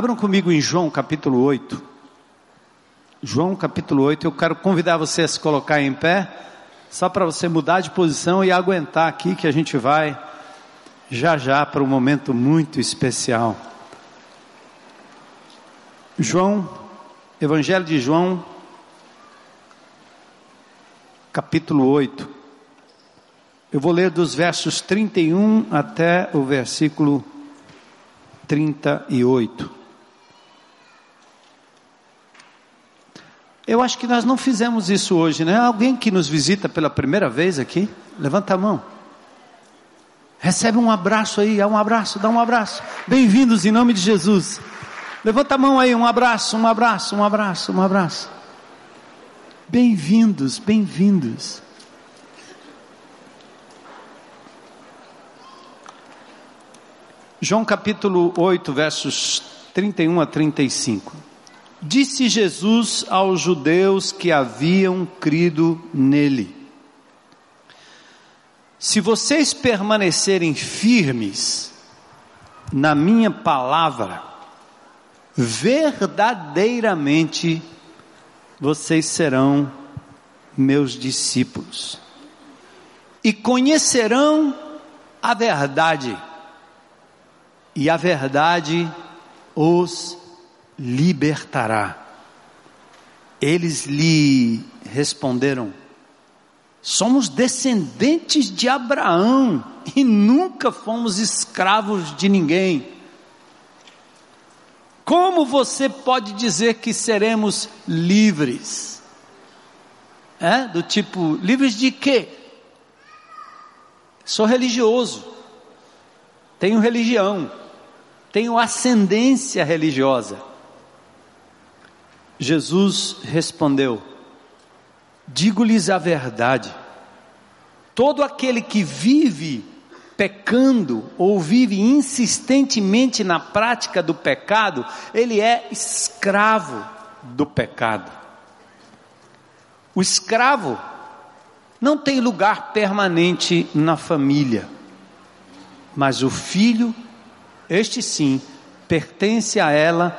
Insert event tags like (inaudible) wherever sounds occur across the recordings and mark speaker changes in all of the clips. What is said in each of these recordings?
Speaker 1: Abram comigo em João capítulo 8. João capítulo 8, eu quero convidar você a se colocar em pé, só para você mudar de posição e aguentar aqui que a gente vai já já para um momento muito especial. João, Evangelho de João, capítulo 8. Eu vou ler dos versos 31 até o versículo 38. Eu acho que nós não fizemos isso hoje, né? Alguém que nos visita pela primeira vez aqui, levanta a mão. Recebe um abraço aí, é um abraço, dá um abraço. Bem-vindos em nome de Jesus. Levanta a mão aí, um abraço, um abraço, um abraço, um abraço. Bem-vindos, bem-vindos. João capítulo 8, versos 31 a 35. Disse Jesus aos judeus que haviam crido nele: Se vocês permanecerem firmes na minha palavra, verdadeiramente vocês serão meus discípulos e conhecerão a verdade, e a verdade os libertará. Eles lhe responderam: Somos descendentes de Abraão e nunca fomos escravos de ninguém. Como você pode dizer que seremos livres? É? Do tipo, livres de quê? Sou religioso, tenho religião, tenho ascendência religiosa. Jesus respondeu: Digo-lhes a verdade, todo aquele que vive pecando ou vive insistentemente na prática do pecado, ele é escravo do pecado. O escravo não tem lugar permanente na família, mas o filho, este sim, pertence a ela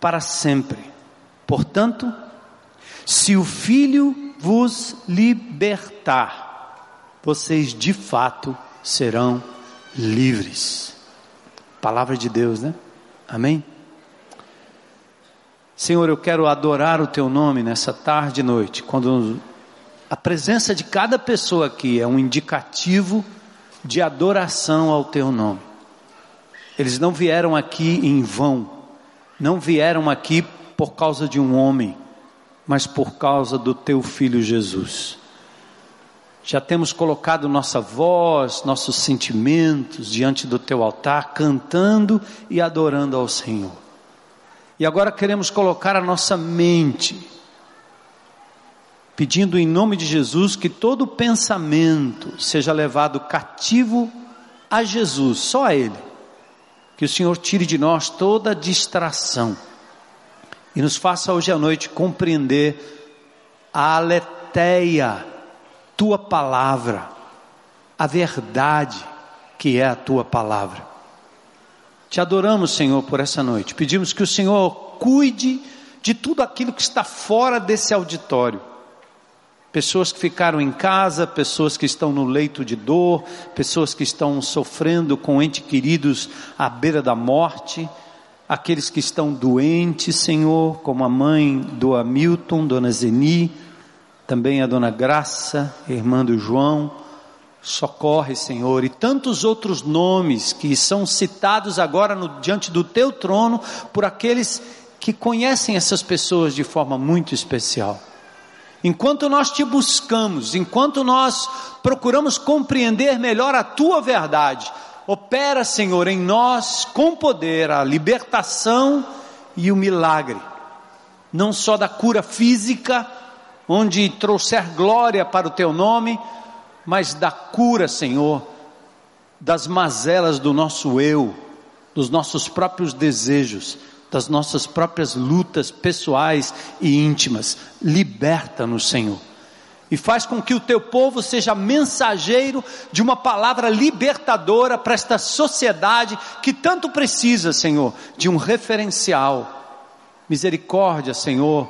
Speaker 1: para sempre. Portanto, se o Filho vos libertar, vocês de fato serão livres. Palavra de Deus, né? Amém? Senhor, eu quero adorar o Teu nome nessa tarde e noite, quando a presença de cada pessoa aqui é um indicativo de adoração ao Teu nome. Eles não vieram aqui em vão, não vieram aqui por causa de um homem, mas por causa do teu filho Jesus. Já temos colocado nossa voz, nossos sentimentos diante do teu altar, cantando e adorando ao Senhor. E agora queremos colocar a nossa mente, pedindo em nome de Jesus que todo pensamento seja levado cativo a Jesus, só a Ele. Que o Senhor tire de nós toda distração e nos faça hoje à noite compreender a aletheia, tua palavra, a verdade que é a tua palavra. Te adoramos, Senhor, por essa noite. Pedimos que o Senhor cuide de tudo aquilo que está fora desse auditório. Pessoas que ficaram em casa, pessoas que estão no leito de dor, pessoas que estão sofrendo com entes queridos à beira da morte aqueles que estão doentes, Senhor, como a mãe do Hamilton, Dona Zeni, também a Dona Graça, irmã do João, socorre, Senhor, e tantos outros nomes que são citados agora no, diante do Teu trono por aqueles que conhecem essas pessoas de forma muito especial. Enquanto nós te buscamos, enquanto nós procuramos compreender melhor a tua verdade, Opera, Senhor, em nós com poder a libertação e o milagre, não só da cura física, onde trouxer glória para o teu nome, mas da cura, Senhor, das mazelas do nosso eu, dos nossos próprios desejos, das nossas próprias lutas pessoais e íntimas. Liberta-nos, Senhor. E faz com que o teu povo seja mensageiro de uma palavra libertadora para esta sociedade que tanto precisa, Senhor, de um referencial. Misericórdia, Senhor,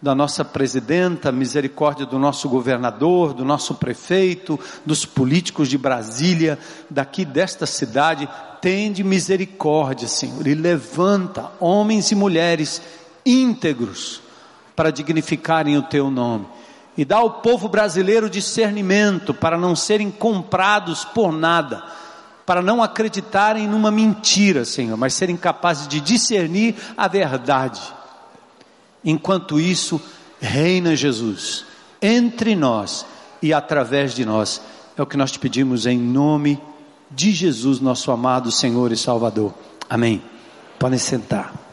Speaker 1: da nossa presidenta, misericórdia do nosso governador, do nosso prefeito, dos políticos de Brasília, daqui desta cidade, tende misericórdia, Senhor, e levanta homens e mulheres íntegros para dignificarem o teu nome. E dá ao povo brasileiro discernimento para não serem comprados por nada, para não acreditarem numa mentira, Senhor, mas serem capazes de discernir a verdade. Enquanto isso, reina Jesus entre nós e através de nós. É o que nós te pedimos em nome de Jesus, nosso amado Senhor e Salvador. Amém. Podem sentar.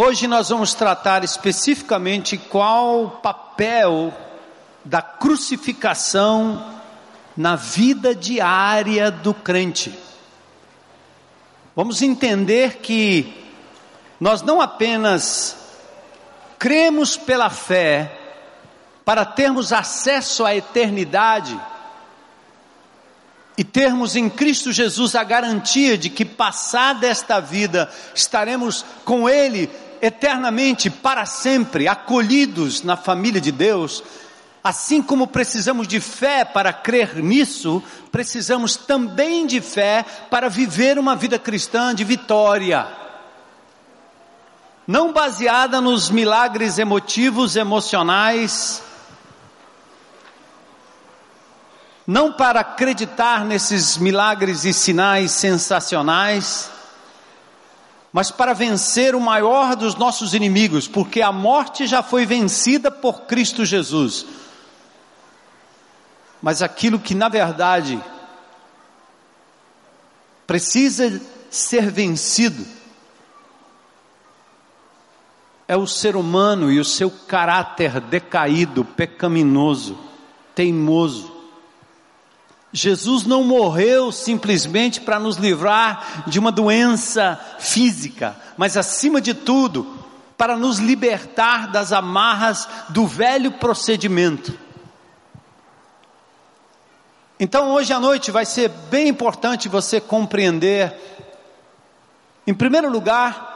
Speaker 1: Hoje nós vamos tratar especificamente qual o papel da crucificação na vida diária do crente. Vamos entender que nós não apenas cremos pela fé para termos acesso à eternidade e termos em Cristo Jesus a garantia de que passada esta vida estaremos com Ele eternamente, para sempre, acolhidos na família de Deus, assim como precisamos de fé para crer nisso, precisamos também de fé para viver uma vida cristã de vitória. Não baseada nos milagres emotivos, emocionais, não para acreditar nesses milagres e sinais sensacionais, mas para vencer o maior dos nossos inimigos, porque a morte já foi vencida por Cristo Jesus. Mas aquilo que na verdade precisa ser vencido é o ser humano e o seu caráter decaído, pecaminoso, teimoso. Jesus não morreu simplesmente para nos livrar de uma doença física, mas acima de tudo, para nos libertar das amarras do velho procedimento. Então, hoje à noite vai ser bem importante você compreender, em primeiro lugar,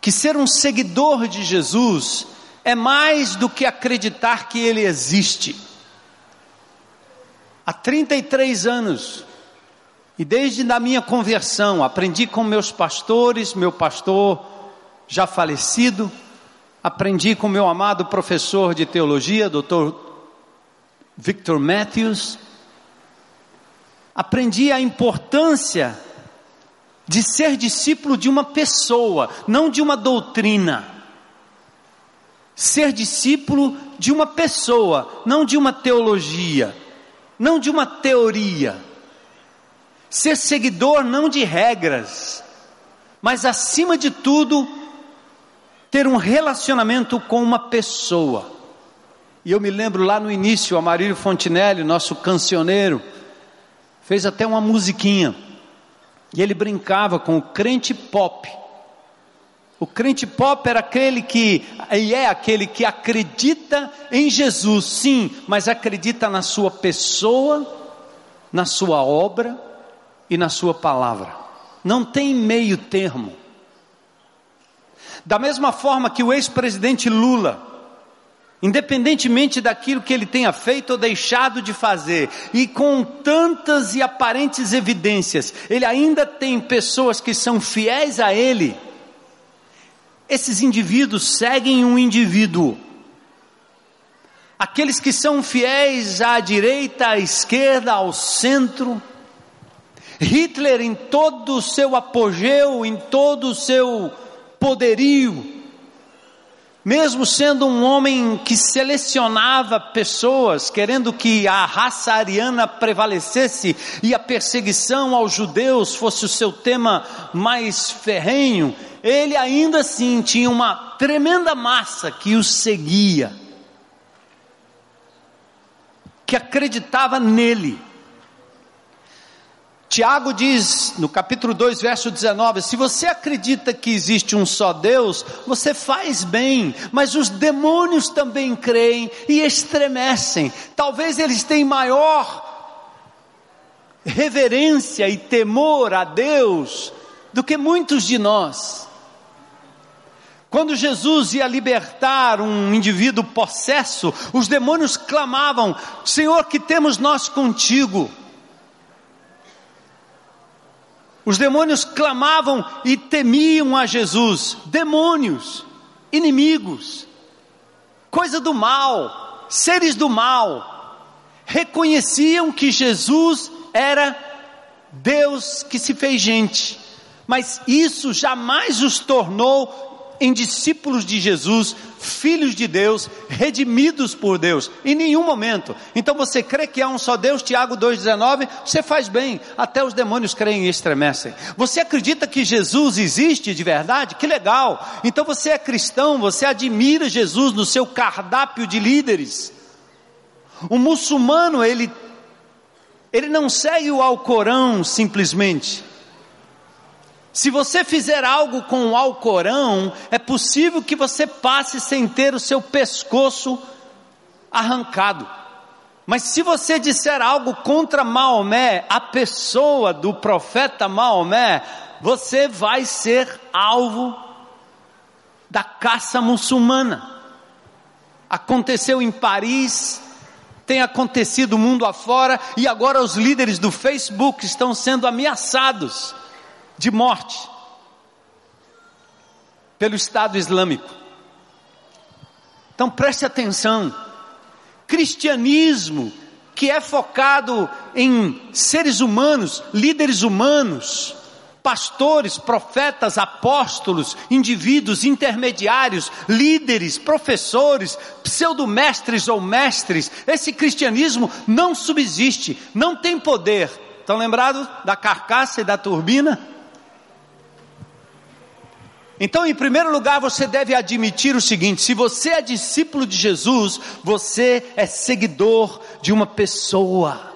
Speaker 1: que ser um seguidor de Jesus é mais do que acreditar que Ele existe. Há 33 anos, e desde a minha conversão, aprendi com meus pastores, meu pastor já falecido, aprendi com meu amado professor de teologia, Dr. Victor Matthews, aprendi a importância de ser discípulo de uma pessoa, não de uma doutrina. Ser discípulo de uma pessoa, não de uma teologia não de uma teoria. Ser seguidor não de regras, mas acima de tudo, ter um relacionamento com uma pessoa. E eu me lembro lá no início, o Amarílio Fontinelli, nosso cancioneiro, fez até uma musiquinha. E ele brincava com o crente pop. O crente pop era aquele que, e é aquele que acredita em Jesus, sim, mas acredita na sua pessoa, na sua obra e na sua palavra. Não tem meio termo. Da mesma forma que o ex-presidente Lula, independentemente daquilo que ele tenha feito ou deixado de fazer, e com tantas e aparentes evidências, ele ainda tem pessoas que são fiéis a ele esses indivíduos seguem um indivíduo. Aqueles que são fiéis à direita, à esquerda, ao centro. Hitler, em todo o seu apogeu, em todo o seu poderio, mesmo sendo um homem que selecionava pessoas, querendo que a raça ariana prevalecesse e a perseguição aos judeus fosse o seu tema mais ferrenho, ele ainda assim tinha uma tremenda massa que o seguia, que acreditava nele. Tiago diz no capítulo 2, verso 19: se você acredita que existe um só Deus, você faz bem, mas os demônios também creem e estremecem. Talvez eles tenham maior reverência e temor a Deus do que muitos de nós. Quando Jesus ia libertar um indivíduo possesso, os demônios clamavam: Senhor, que temos nós contigo? Os demônios clamavam e temiam a Jesus. Demônios, inimigos, coisa do mal, seres do mal, reconheciam que Jesus era Deus que se fez gente, mas isso jamais os tornou em discípulos de Jesus, filhos de Deus, redimidos por Deus, em nenhum momento. Então você crê que há um só Deus, Tiago 2,19, você faz bem, até os demônios creem e estremecem. Você acredita que Jesus existe de verdade? Que legal! Então você é cristão, você admira Jesus no seu cardápio de líderes. O muçulmano, ele, ele não segue o Alcorão simplesmente. Se você fizer algo com o Alcorão, é possível que você passe sem ter o seu pescoço arrancado. Mas se você disser algo contra Maomé, a pessoa do profeta Maomé, você vai ser alvo da caça muçulmana. Aconteceu em Paris, tem acontecido mundo afora, e agora os líderes do Facebook estão sendo ameaçados de morte pelo Estado Islâmico. Então preste atenção: cristianismo que é focado em seres humanos, líderes humanos, pastores, profetas, apóstolos, indivíduos intermediários, líderes, professores, pseudomestres ou mestres, esse cristianismo não subsiste, não tem poder. Estão lembrados da carcaça e da turbina? Então, em primeiro lugar, você deve admitir o seguinte: se você é discípulo de Jesus, você é seguidor de uma pessoa.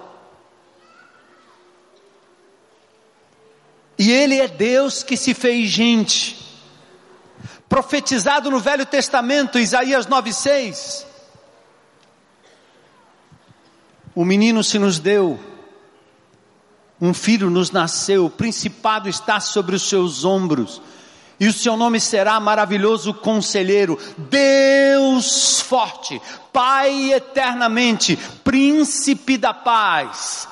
Speaker 1: E Ele é Deus que se fez gente. Profetizado no Velho Testamento, Isaías 9,6. O menino se nos deu, um filho nos nasceu, o principado está sobre os seus ombros e o seu nome será maravilhoso conselheiro, Deus forte, Pai eternamente, príncipe da paz.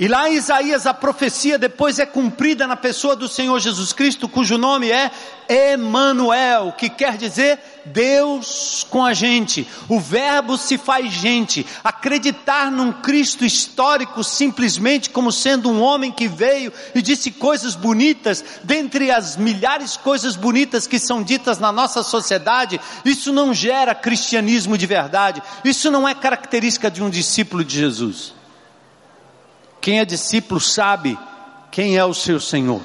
Speaker 1: E lá em Isaías a profecia depois é cumprida na pessoa do Senhor Jesus Cristo, cujo nome é Emanuel, que quer dizer Deus com a gente. O verbo se faz gente. Acreditar num Cristo histórico simplesmente como sendo um homem que veio e disse coisas bonitas, dentre as milhares de coisas bonitas que são ditas na nossa sociedade, isso não gera cristianismo de verdade. Isso não é característica de um discípulo de Jesus. Quem é discípulo sabe quem é o seu Senhor.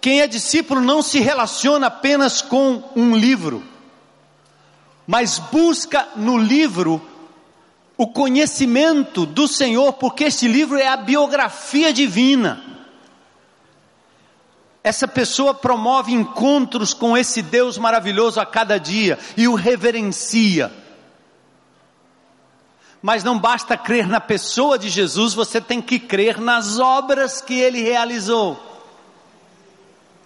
Speaker 1: Quem é discípulo não se relaciona apenas com um livro, mas busca no livro o conhecimento do Senhor, porque este livro é a biografia divina. Essa pessoa promove encontros com esse Deus maravilhoso a cada dia e o reverencia mas não basta crer na pessoa de Jesus, você tem que crer nas obras que ele realizou.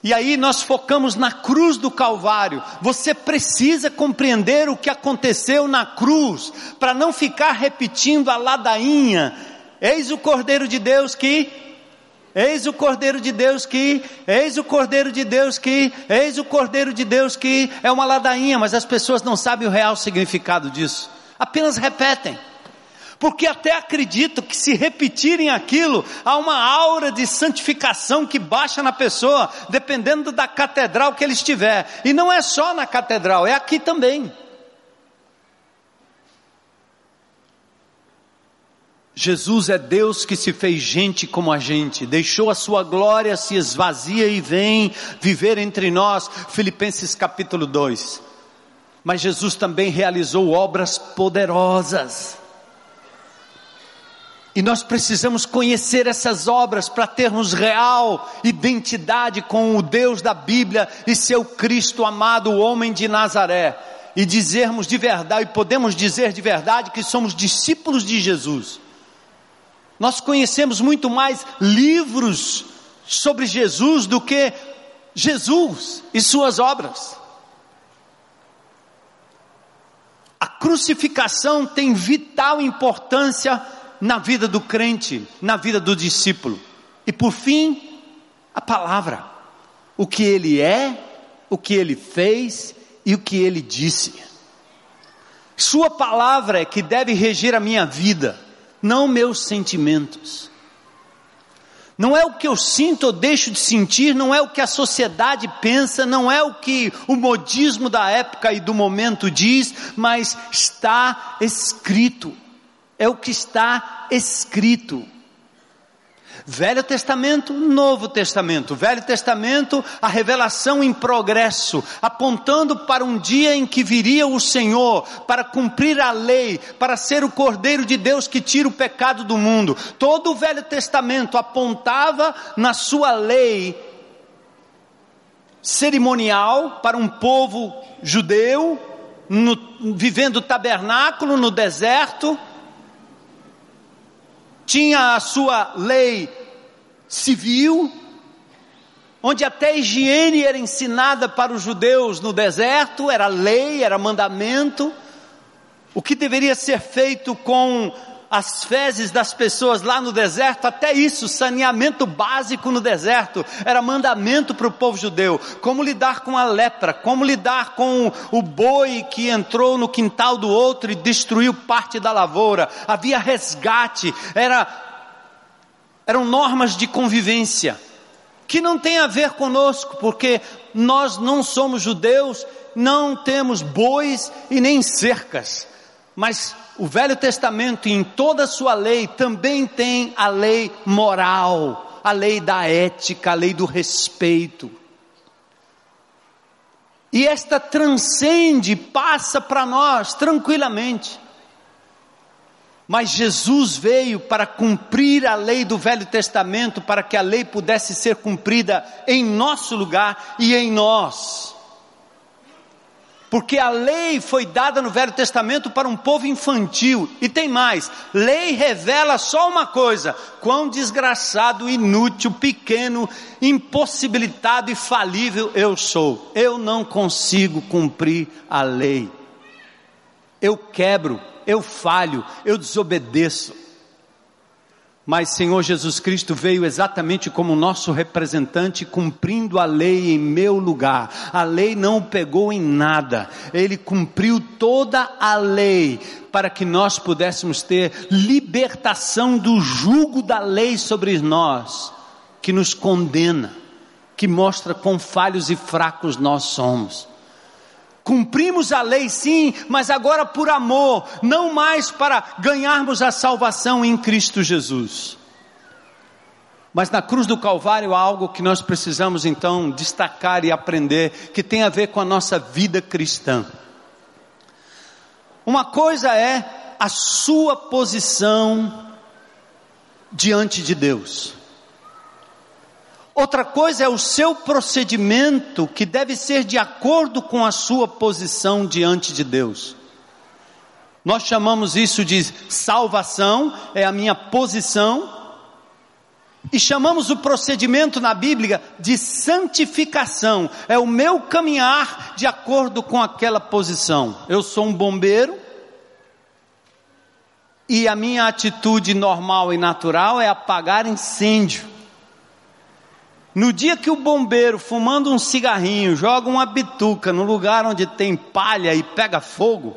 Speaker 1: E aí nós focamos na cruz do Calvário. Você precisa compreender o que aconteceu na cruz, para não ficar repetindo a ladainha. Eis o Cordeiro de Deus que Eis o Cordeiro de Deus que, eis o Cordeiro de Deus que, eis o Cordeiro de Deus que, é uma ladainha, mas as pessoas não sabem o real significado disso, apenas repetem porque até acredito que se repetirem aquilo, há uma aura de santificação que baixa na pessoa, dependendo da catedral que ele estiver. E não é só na catedral, é aqui também. Jesus é Deus que se fez gente como a gente, deixou a sua glória, se esvazia e vem viver entre nós. Filipenses capítulo 2. Mas Jesus também realizou obras poderosas. E nós precisamos conhecer essas obras para termos real identidade com o Deus da Bíblia e seu Cristo amado, o homem de Nazaré. E dizermos de verdade, e podemos dizer de verdade que somos discípulos de Jesus. Nós conhecemos muito mais livros sobre Jesus do que Jesus e suas obras. A crucificação tem vital importância na vida do crente, na vida do discípulo. E por fim, a palavra. O que ele é, o que ele fez e o que ele disse. Sua palavra é que deve reger a minha vida, não meus sentimentos. Não é o que eu sinto ou deixo de sentir, não é o que a sociedade pensa, não é o que o modismo da época e do momento diz, mas está escrito. É o que está escrito. Velho Testamento, Novo Testamento. Velho Testamento, a revelação em progresso, apontando para um dia em que viria o Senhor para cumprir a lei, para ser o Cordeiro de Deus que tira o pecado do mundo. Todo o Velho Testamento apontava na sua lei cerimonial para um povo judeu, no, vivendo tabernáculo no deserto, tinha a sua lei civil, onde até higiene era ensinada para os judeus no deserto, era lei, era mandamento. O que deveria ser feito com as fezes das pessoas lá no deserto, até isso, saneamento básico no deserto, era mandamento para o povo judeu. Como lidar com a lepra, como lidar com o boi que entrou no quintal do outro e destruiu parte da lavoura. Havia resgate, era, eram normas de convivência, que não tem a ver conosco, porque nós não somos judeus, não temos bois e nem cercas, mas o Velho Testamento, em toda a sua lei, também tem a lei moral, a lei da ética, a lei do respeito. E esta transcende, passa para nós tranquilamente. Mas Jesus veio para cumprir a lei do Velho Testamento, para que a lei pudesse ser cumprida em nosso lugar e em nós porque a lei foi dada no Velho Testamento para um povo infantil, e tem mais: lei revela só uma coisa: quão desgraçado, inútil, pequeno, impossibilitado e falível eu sou. Eu não consigo cumprir a lei, eu quebro, eu falho, eu desobedeço. Mas Senhor Jesus Cristo veio exatamente como nosso representante, cumprindo a lei em meu lugar. A lei não o pegou em nada, ele cumpriu toda a lei para que nós pudéssemos ter libertação do jugo da lei sobre nós, que nos condena, que mostra quão falhos e fracos nós somos. Cumprimos a lei sim, mas agora por amor, não mais para ganharmos a salvação em Cristo Jesus. Mas na cruz do Calvário há algo que nós precisamos então destacar e aprender, que tem a ver com a nossa vida cristã. Uma coisa é a sua posição diante de Deus. Outra coisa é o seu procedimento que deve ser de acordo com a sua posição diante de Deus. Nós chamamos isso de salvação, é a minha posição, e chamamos o procedimento na Bíblia de santificação, é o meu caminhar de acordo com aquela posição. Eu sou um bombeiro, e a minha atitude normal e natural é apagar incêndio. No dia que o bombeiro, fumando um cigarrinho, joga uma bituca no lugar onde tem palha e pega fogo,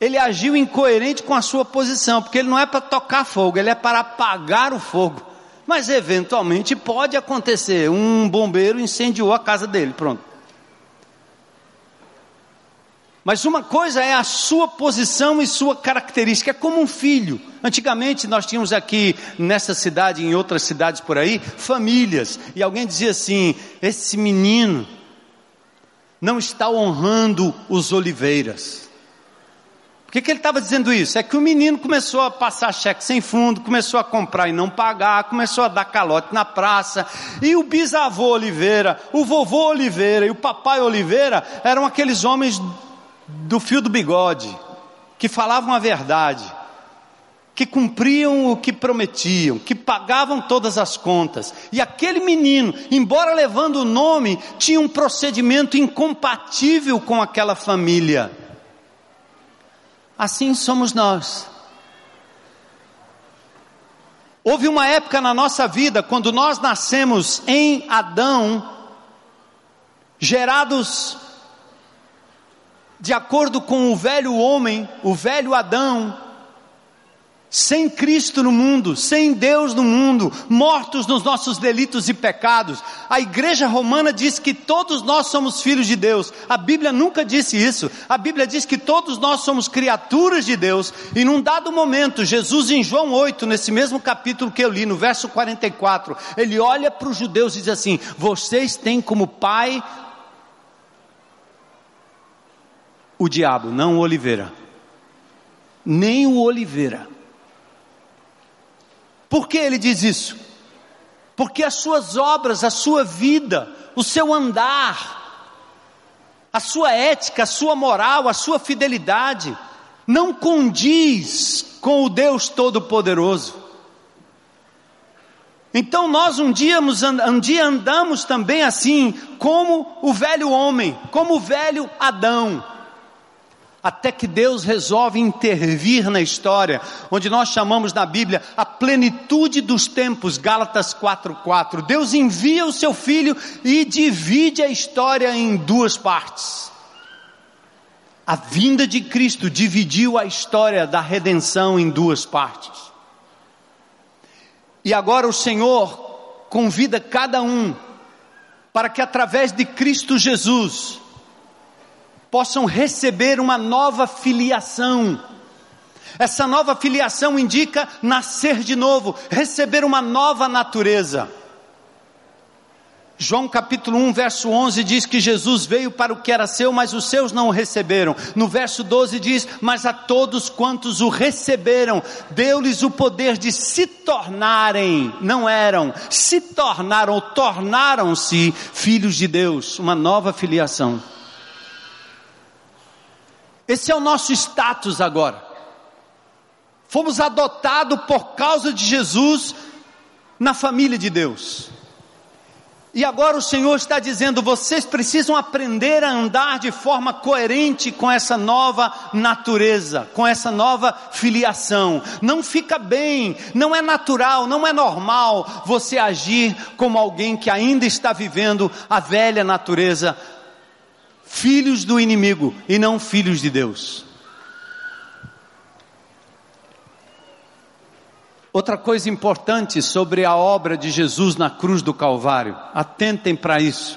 Speaker 1: ele agiu incoerente com a sua posição, porque ele não é para tocar fogo, ele é para apagar o fogo. Mas eventualmente pode acontecer, um bombeiro incendiou a casa dele, pronto. Mas uma coisa é a sua posição e sua característica, é como um filho. Antigamente nós tínhamos aqui nessa cidade, em outras cidades por aí, famílias, e alguém dizia assim: esse menino não está honrando os oliveiras, Por que, que ele estava dizendo isso? É que o menino começou a passar cheque sem fundo, começou a comprar e não pagar, começou a dar calote na praça, e o bisavô Oliveira, o vovô Oliveira e o papai Oliveira eram aqueles homens do fio do bigode, que falavam a verdade, que cumpriam o que prometiam, que pagavam todas as contas. E aquele menino, embora levando o nome, tinha um procedimento incompatível com aquela família assim somos nós. Houve uma época na nossa vida, quando nós nascemos em Adão, gerados de acordo com o velho homem, o velho Adão, sem Cristo no mundo, sem Deus no mundo, mortos nos nossos delitos e pecados. A igreja romana diz que todos nós somos filhos de Deus. A Bíblia nunca disse isso. A Bíblia diz que todos nós somos criaturas de Deus. E num dado momento, Jesus em João 8, nesse mesmo capítulo que eu li, no verso 44, ele olha para os judeus e diz assim: Vocês têm como pai o diabo, não o oliveira. Nem o oliveira. Por que ele diz isso? Porque as suas obras, a sua vida, o seu andar, a sua ética, a sua moral, a sua fidelidade, não condiz com o Deus Todo-Poderoso. Então nós um dia, um dia andamos também assim, como o velho homem, como o velho Adão até que Deus resolve intervir na história, onde nós chamamos na Bíblia a plenitude dos tempos, Gálatas 4:4. Deus envia o seu filho e divide a história em duas partes. A vinda de Cristo dividiu a história da redenção em duas partes. E agora o Senhor convida cada um para que através de Cristo Jesus possam receber uma nova filiação. Essa nova filiação indica nascer de novo, receber uma nova natureza. João capítulo 1, verso 11 diz que Jesus veio para o que era seu, mas os seus não o receberam. No verso 12 diz: Mas a todos quantos o receberam, deu-lhes o poder de se tornarem, não eram, se tornaram, tornaram-se filhos de Deus, uma nova filiação. Esse é o nosso status agora. Fomos adotados por causa de Jesus na família de Deus. E agora o Senhor está dizendo: vocês precisam aprender a andar de forma coerente com essa nova natureza, com essa nova filiação. Não fica bem, não é natural, não é normal você agir como alguém que ainda está vivendo a velha natureza filhos do inimigo e não filhos de Deus. Outra coisa importante sobre a obra de Jesus na cruz do Calvário, atentem para isso.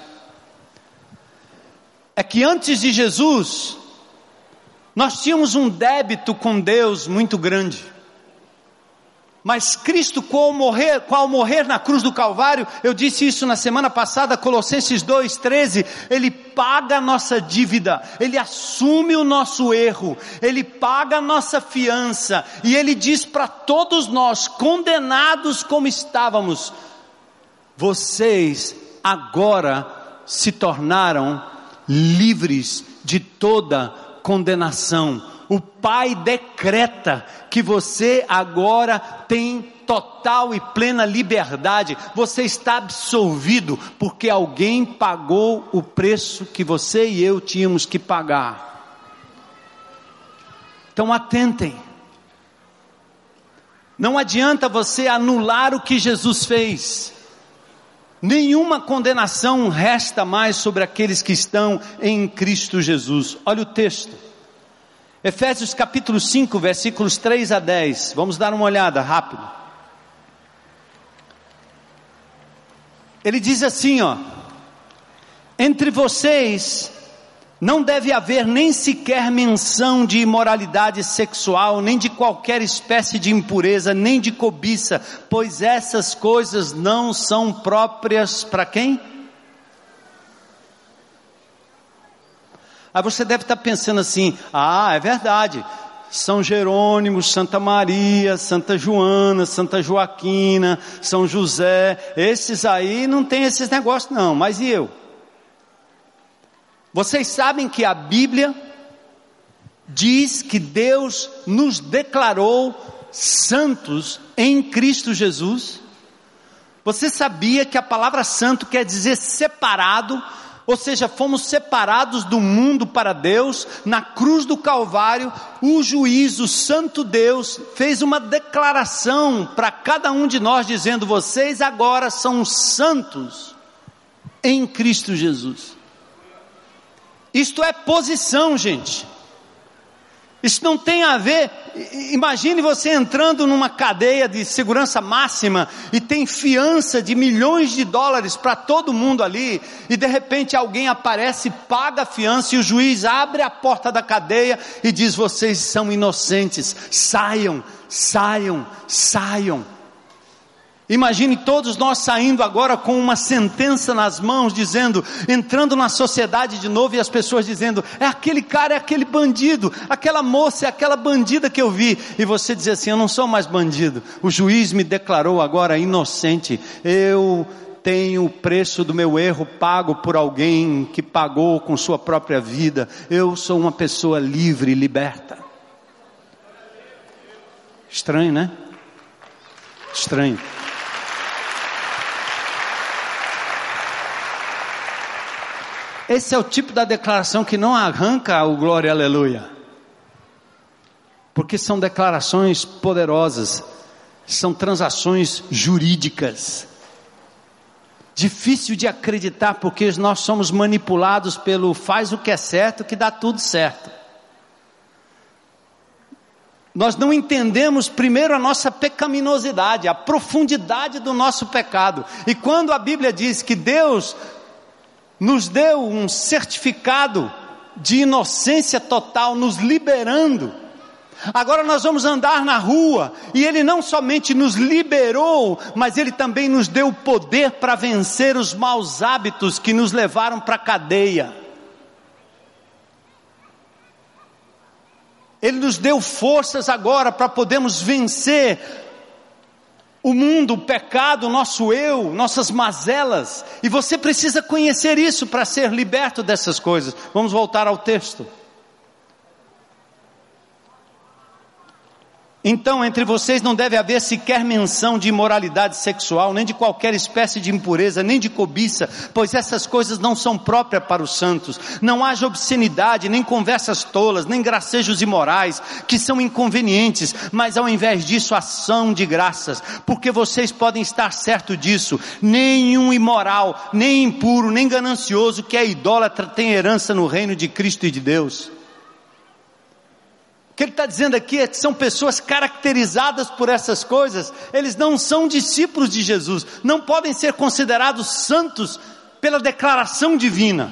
Speaker 1: É que antes de Jesus, nós tínhamos um débito com Deus muito grande. Mas Cristo, qual morrer, qual morrer na cruz do Calvário, eu disse isso na semana passada, Colossenses 2,13, Ele paga a nossa dívida, Ele assume o nosso erro, Ele paga a nossa fiança, e Ele diz para todos nós, condenados como estávamos, vocês agora se tornaram livres de toda condenação. O Pai decreta que você agora tem total e plena liberdade, você está absolvido, porque alguém pagou o preço que você e eu tínhamos que pagar. Então atentem, não adianta você anular o que Jesus fez, nenhuma condenação resta mais sobre aqueles que estão em Cristo Jesus. Olha o texto. Efésios capítulo 5, versículos 3 a 10. Vamos dar uma olhada rápido. Ele diz assim, ó: Entre vocês não deve haver nem sequer menção de imoralidade sexual, nem de qualquer espécie de impureza, nem de cobiça, pois essas coisas não são próprias para quem? Aí você deve estar pensando assim: ah, é verdade. São Jerônimo, Santa Maria, Santa Joana, Santa Joaquina, São José, esses aí não tem esses negócios não, mas e eu? Vocês sabem que a Bíblia diz que Deus nos declarou santos em Cristo Jesus? Você sabia que a palavra santo quer dizer separado, ou seja, fomos separados do mundo para Deus, na cruz do Calvário, o juiz, o santo Deus, fez uma declaração para cada um de nós, dizendo: vocês agora são santos em Cristo Jesus. Isto é posição, gente. Isso não tem a ver. Imagine você entrando numa cadeia de segurança máxima e tem fiança de milhões de dólares para todo mundo ali, e de repente alguém aparece, paga a fiança e o juiz abre a porta da cadeia e diz: Vocês são inocentes, saiam, saiam, saiam. Imagine todos nós saindo agora com uma sentença nas mãos, dizendo, entrando na sociedade de novo e as pessoas dizendo: é aquele cara, é aquele bandido, aquela moça, é aquela bandida que eu vi. E você dizer assim: eu não sou mais bandido, o juiz me declarou agora inocente, eu tenho o preço do meu erro pago por alguém que pagou com sua própria vida, eu sou uma pessoa livre e liberta. Estranho, né? Estranho. Esse é o tipo da declaração que não arranca o glória aleluia. Porque são declarações poderosas, são transações jurídicas. Difícil de acreditar porque nós somos manipulados pelo faz o que é certo que dá tudo certo. Nós não entendemos primeiro a nossa pecaminosidade, a profundidade do nosso pecado. E quando a Bíblia diz que Deus nos deu um certificado de inocência total, nos liberando. Agora nós vamos andar na rua e Ele não somente nos liberou, mas Ele também nos deu o poder para vencer os maus hábitos que nos levaram para a cadeia. Ele nos deu forças agora para podermos vencer o mundo, o pecado, o nosso eu, nossas mazelas, e você precisa conhecer isso para ser liberto dessas coisas. Vamos voltar ao texto. Então, entre vocês não deve haver sequer menção de imoralidade sexual, nem de qualquer espécie de impureza, nem de cobiça, pois essas coisas não são próprias para os santos. Não haja obscenidade, nem conversas tolas, nem gracejos imorais, que são inconvenientes, mas ao invés disso, ação de graças, porque vocês podem estar certo disso. Nenhum imoral, nem impuro, nem ganancioso que é idólatra tem herança no reino de Cristo e de Deus. Que ele está dizendo aqui é que são pessoas caracterizadas por essas coisas, eles não são discípulos de Jesus, não podem ser considerados santos pela declaração divina.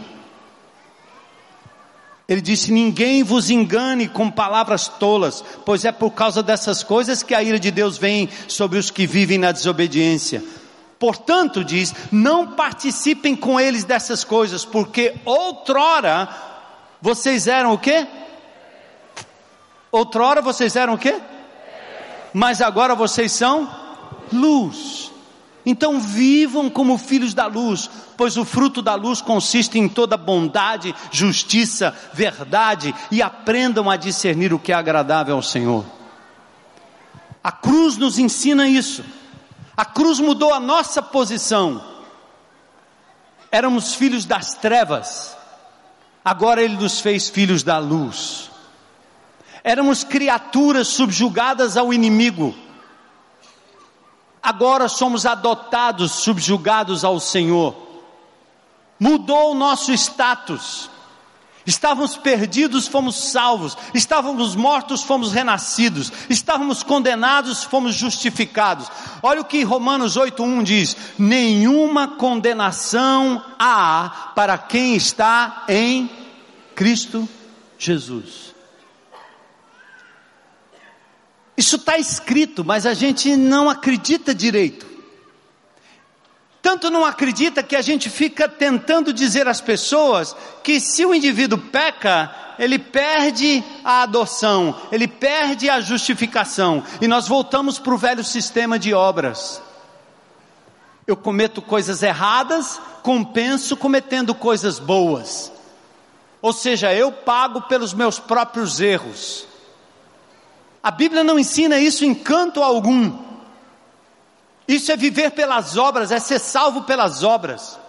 Speaker 1: Ele disse: Ninguém vos engane com palavras tolas, pois é por causa dessas coisas que a ira de Deus vem sobre os que vivem na desobediência. Portanto, diz: Não participem com eles dessas coisas, porque outrora vocês eram o quê? Outrora vocês eram o quê? Mas agora vocês são luz. Então vivam como filhos da luz, pois o fruto da luz consiste em toda bondade, justiça, verdade, e aprendam a discernir o que é agradável ao Senhor. A cruz nos ensina isso. A cruz mudou a nossa posição. Éramos filhos das trevas, agora Ele nos fez filhos da luz. Éramos criaturas subjugadas ao inimigo. Agora somos adotados, subjugados ao Senhor. Mudou o nosso status. Estávamos perdidos, fomos salvos. Estávamos mortos, fomos renascidos. Estávamos condenados, fomos justificados. Olha o que Romanos 8:1 diz: Nenhuma condenação há para quem está em Cristo Jesus. Isso está escrito, mas a gente não acredita direito. Tanto não acredita que a gente fica tentando dizer às pessoas que se o indivíduo peca, ele perde a adoção, ele perde a justificação, e nós voltamos para o velho sistema de obras. Eu cometo coisas erradas, compenso cometendo coisas boas. Ou seja, eu pago pelos meus próprios erros. A Bíblia não ensina isso em canto algum. Isso é viver pelas obras, é ser salvo pelas obras.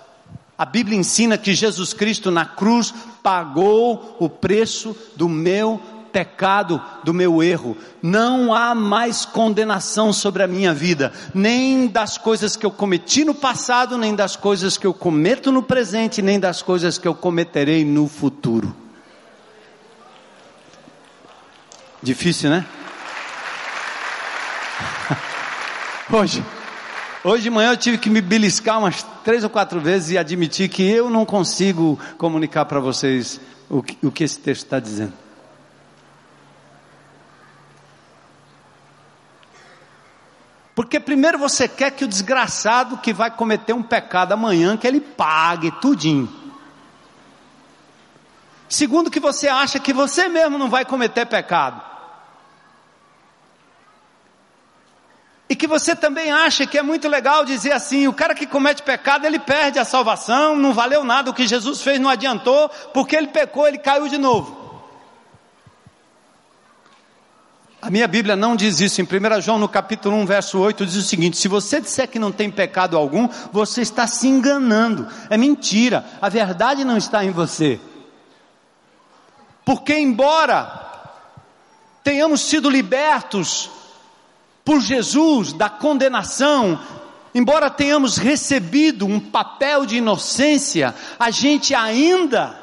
Speaker 1: A Bíblia ensina que Jesus Cristo na cruz pagou o preço do meu pecado, do meu erro. Não há mais condenação sobre a minha vida, nem das coisas que eu cometi no passado, nem das coisas que eu cometo no presente, nem das coisas que eu cometerei no futuro. Difícil, né? (laughs) Hoje, hoje de manhã eu tive que me beliscar umas três ou quatro vezes e admitir que eu não consigo comunicar para vocês o que, o que esse texto está dizendo. Porque primeiro você quer que o desgraçado que vai cometer um pecado amanhã, que ele pague tudinho. Segundo que você acha que você mesmo não vai cometer pecado. E que você também acha que é muito legal dizer assim: o cara que comete pecado, ele perde a salvação, não valeu nada, o que Jesus fez não adiantou, porque ele pecou, ele caiu de novo. A minha Bíblia não diz isso. Em 1 João, no capítulo 1, verso 8, diz o seguinte: Se você disser que não tem pecado algum, você está se enganando. É mentira. A verdade não está em você. Porque, embora tenhamos sido libertos por Jesus da condenação, embora tenhamos recebido um papel de inocência, a gente ainda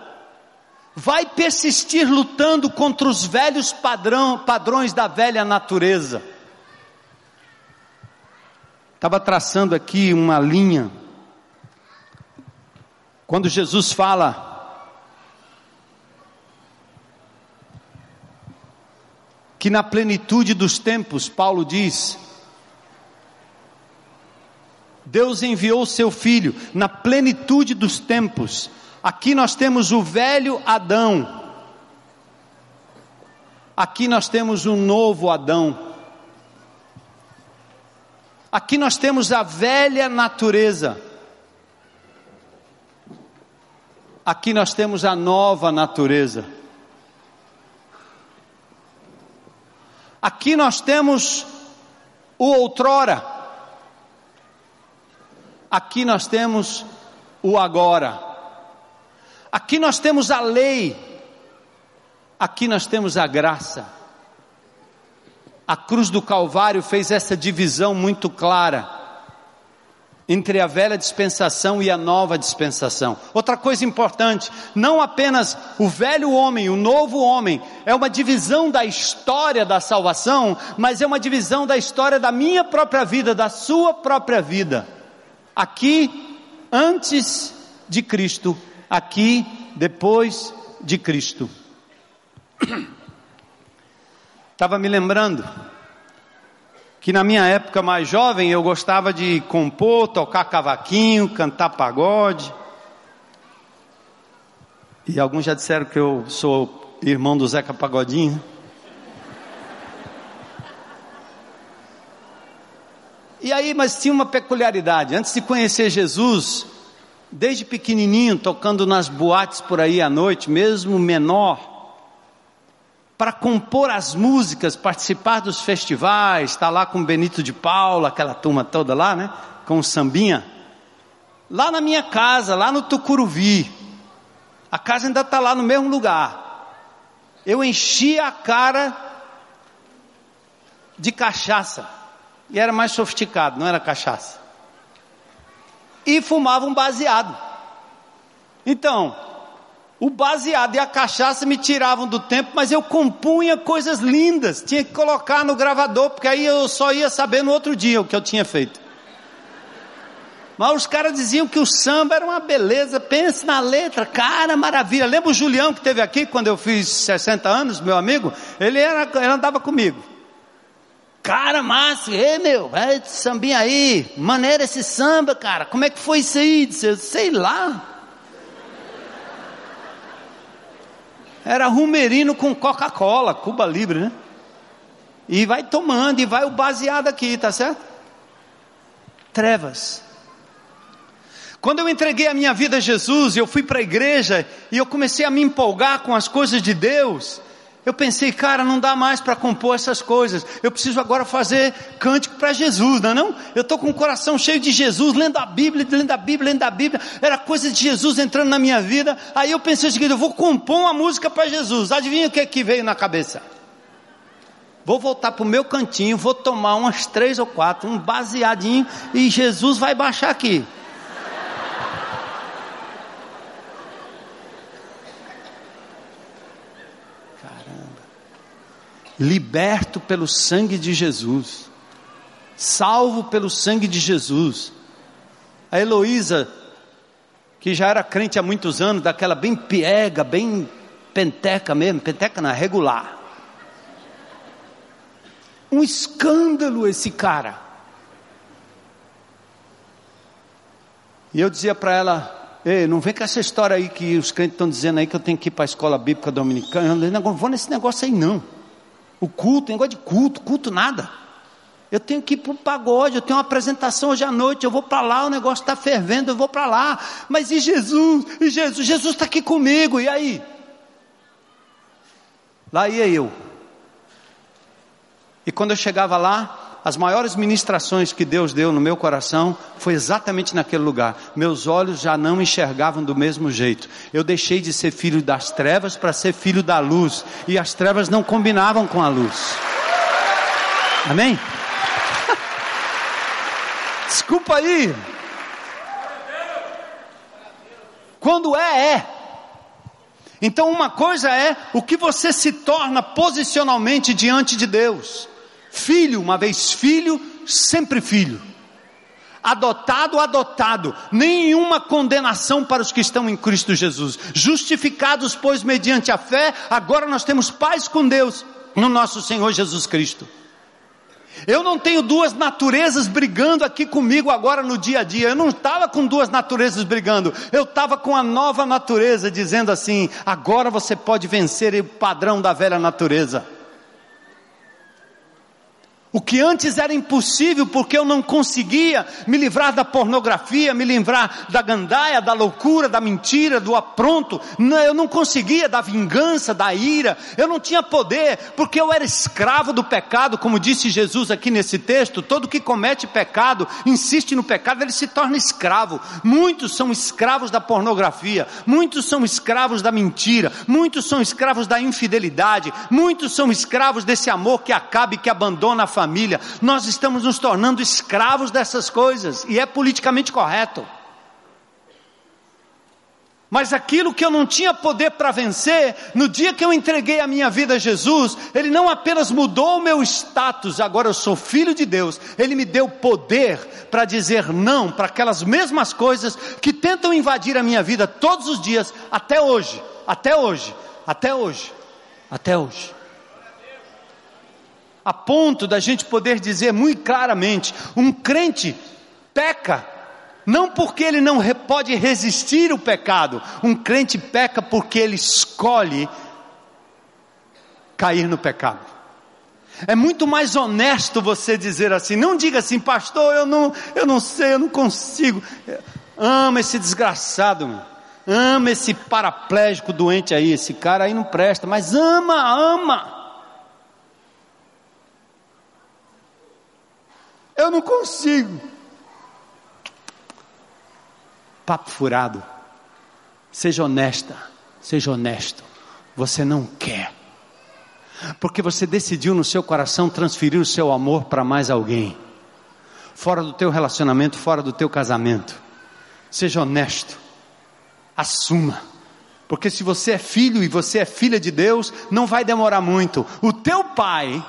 Speaker 1: vai persistir lutando contra os velhos padrão, padrões da velha natureza. Estava traçando aqui uma linha. Quando Jesus fala que na plenitude dos tempos, Paulo diz, Deus enviou seu filho na plenitude dos tempos. Aqui nós temos o velho Adão. Aqui nós temos o novo Adão. Aqui nós temos a velha natureza. Aqui nós temos a nova natureza. Aqui nós temos o outrora. Aqui nós temos o agora. Aqui nós temos a lei. Aqui nós temos a graça. A cruz do Calvário fez essa divisão muito clara entre a velha dispensação e a nova dispensação. Outra coisa importante, não apenas o velho homem, o novo homem, é uma divisão da história da salvação, mas é uma divisão da história da minha própria vida, da sua própria vida. Aqui, antes de Cristo, aqui, depois de Cristo. (coughs) Estava me lembrando que na minha época mais jovem eu gostava de compor, tocar cavaquinho, cantar pagode. E alguns já disseram que eu sou irmão do Zeca Pagodinho. E aí, mas tinha uma peculiaridade. Antes de conhecer Jesus, desde pequenininho, tocando nas boates por aí à noite, mesmo menor, para compor as músicas, participar dos festivais, estar tá lá com Benito de Paula, aquela turma toda lá, né? Com o sambinha. Lá na minha casa, lá no Tucuruvi. A casa ainda está lá no mesmo lugar. Eu enchia a cara de cachaça. E era mais sofisticado, não era cachaça. E fumava um baseado. Então, o baseado e a cachaça me tiravam do tempo, mas eu compunha coisas lindas. Tinha que colocar no gravador, porque aí eu só ia saber no outro dia o que eu tinha feito. Mas os caras diziam que o samba era uma beleza, pense na letra, cara, maravilha. Lembra o Julião que teve aqui quando eu fiz 60 anos, meu amigo? Ele, era, ele andava comigo. Cara, massa, ei meu, vai sambinha aí, maneira esse samba, cara, como é que foi isso aí? Sei lá. Era rumerino com Coca-Cola, Cuba Libre, né? E vai tomando, e vai o baseado aqui, tá certo? Trevas. Quando eu entreguei a minha vida a Jesus, eu fui para a igreja e eu comecei a me empolgar com as coisas de Deus. Eu pensei, cara, não dá mais para compor essas coisas. Eu preciso agora fazer cântico para Jesus, não é não? Eu estou com o coração cheio de Jesus, lendo a Bíblia, lendo a Bíblia, lendo a Bíblia. Era coisa de Jesus entrando na minha vida. Aí eu pensei o seguinte: eu vou compor uma música para Jesus. Adivinha o que, que veio na cabeça? Vou voltar para o meu cantinho, vou tomar umas três ou quatro, um baseadinho, e Jesus vai baixar aqui. Liberto pelo sangue de Jesus, salvo pelo sangue de Jesus. A Heloísa, que já era crente há muitos anos, daquela bem piega, bem penteca mesmo, penteca não, regular. Um escândalo esse cara. E eu dizia para ela, Ei, não vem com essa história aí que os crentes estão dizendo aí que eu tenho que ir para a escola bíblica dominicana. Eu não vou nesse negócio aí não. O culto, negócio de culto, culto nada. Eu tenho que ir para o pagode, eu tenho uma apresentação hoje à noite, eu vou para lá, o negócio está fervendo, eu vou para lá. Mas e Jesus? E Jesus? Jesus está aqui comigo, e aí? Lá ia eu. E quando eu chegava lá, as maiores ministrações que Deus deu no meu coração foi exatamente naquele lugar. Meus olhos já não enxergavam do mesmo jeito. Eu deixei de ser filho das trevas para ser filho da luz, e as trevas não combinavam com a luz. Amém? (laughs) Desculpa aí. Quando é, é. Então, uma coisa é o que você se torna posicionalmente diante de Deus. Filho, uma vez filho, sempre filho. Adotado, adotado, nenhuma condenação para os que estão em Cristo Jesus. Justificados, pois, mediante a fé, agora nós temos paz com Deus no nosso Senhor Jesus Cristo. Eu não tenho duas naturezas brigando aqui comigo agora no dia a dia. Eu não estava com duas naturezas brigando. Eu estava com a nova natureza, dizendo assim: agora você pode vencer o padrão da velha natureza. O que antes era impossível porque eu não conseguia me livrar da pornografia, me livrar da gandaia, da loucura, da mentira, do apronto. Não, eu não conseguia da vingança, da ira. Eu não tinha poder porque eu era escravo do pecado, como disse Jesus aqui nesse texto. Todo que comete pecado, insiste no pecado, ele se torna escravo. Muitos são escravos da pornografia, muitos são escravos da mentira, muitos são escravos da infidelidade, muitos são escravos desse amor que acaba e que abandona a família, nós estamos nos tornando escravos dessas coisas, e é politicamente correto. Mas aquilo que eu não tinha poder para vencer, no dia que eu entreguei a minha vida a Jesus, Ele não apenas mudou o meu status, agora eu sou filho de Deus, Ele me deu poder para dizer não para aquelas mesmas coisas que tentam invadir a minha vida todos os dias, até hoje, até hoje, até hoje, até hoje a ponto da gente poder dizer muito claramente: um crente peca, não porque ele não pode resistir o pecado, um crente peca porque ele escolhe cair no pecado. É muito mais honesto você dizer assim, não diga assim, pastor, eu não, eu não sei, eu não consigo. Ama esse desgraçado, meu. ama esse paraplégico doente aí, esse cara aí não presta, mas ama, ama. Eu não consigo. Papo furado. Seja honesta, seja honesto. Você não quer. Porque você decidiu no seu coração transferir o seu amor para mais alguém. Fora do teu relacionamento, fora do teu casamento. Seja honesto. Assuma. Porque se você é filho e você é filha de Deus, não vai demorar muito. O teu pai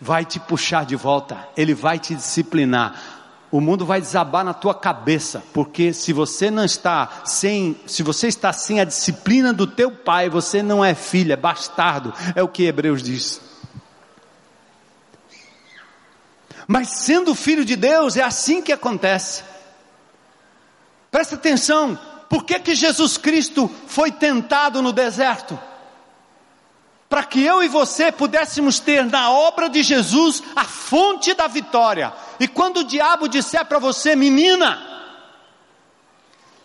Speaker 1: vai te puxar de volta, ele vai te disciplinar. O mundo vai desabar na tua cabeça, porque se você não está sem, se você está sem a disciplina do teu pai, você não é filho, é bastardo, é o que Hebreus diz. Mas sendo filho de Deus, é assim que acontece. Presta atenção, por que que Jesus Cristo foi tentado no deserto? Para que eu e você pudéssemos ter na obra de Jesus a fonte da vitória. E quando o diabo disser para você, menina,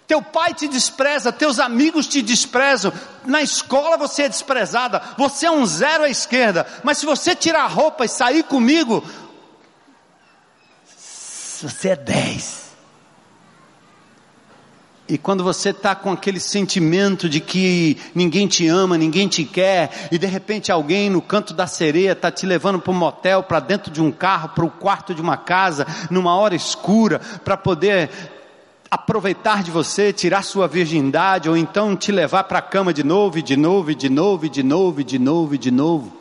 Speaker 1: teu pai te despreza, teus amigos te desprezam, na escola você é desprezada, você é um zero à esquerda, mas se você tirar a roupa e sair comigo, você é dez. E quando você está com aquele sentimento de que ninguém te ama, ninguém te quer, e de repente alguém no canto da sereia está te levando para um motel, para dentro de um carro, para o quarto de uma casa, numa hora escura, para poder aproveitar de você, tirar sua virgindade, ou então te levar para a cama de novo, e de novo, e de novo, e de novo, e de novo, e de novo.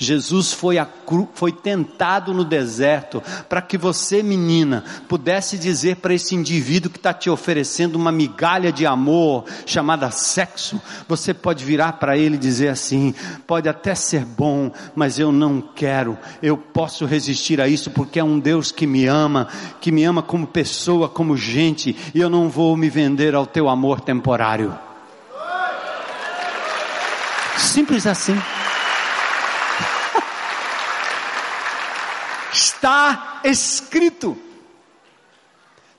Speaker 1: Jesus foi, cru, foi tentado no deserto para que você, menina, pudesse dizer para esse indivíduo que está te oferecendo uma migalha de amor chamada sexo, você pode virar para ele e dizer assim: pode até ser bom, mas eu não quero, eu posso resistir a isso porque é um Deus que me ama, que me ama como pessoa, como gente, e eu não vou me vender ao teu amor temporário. Simples assim. Está escrito.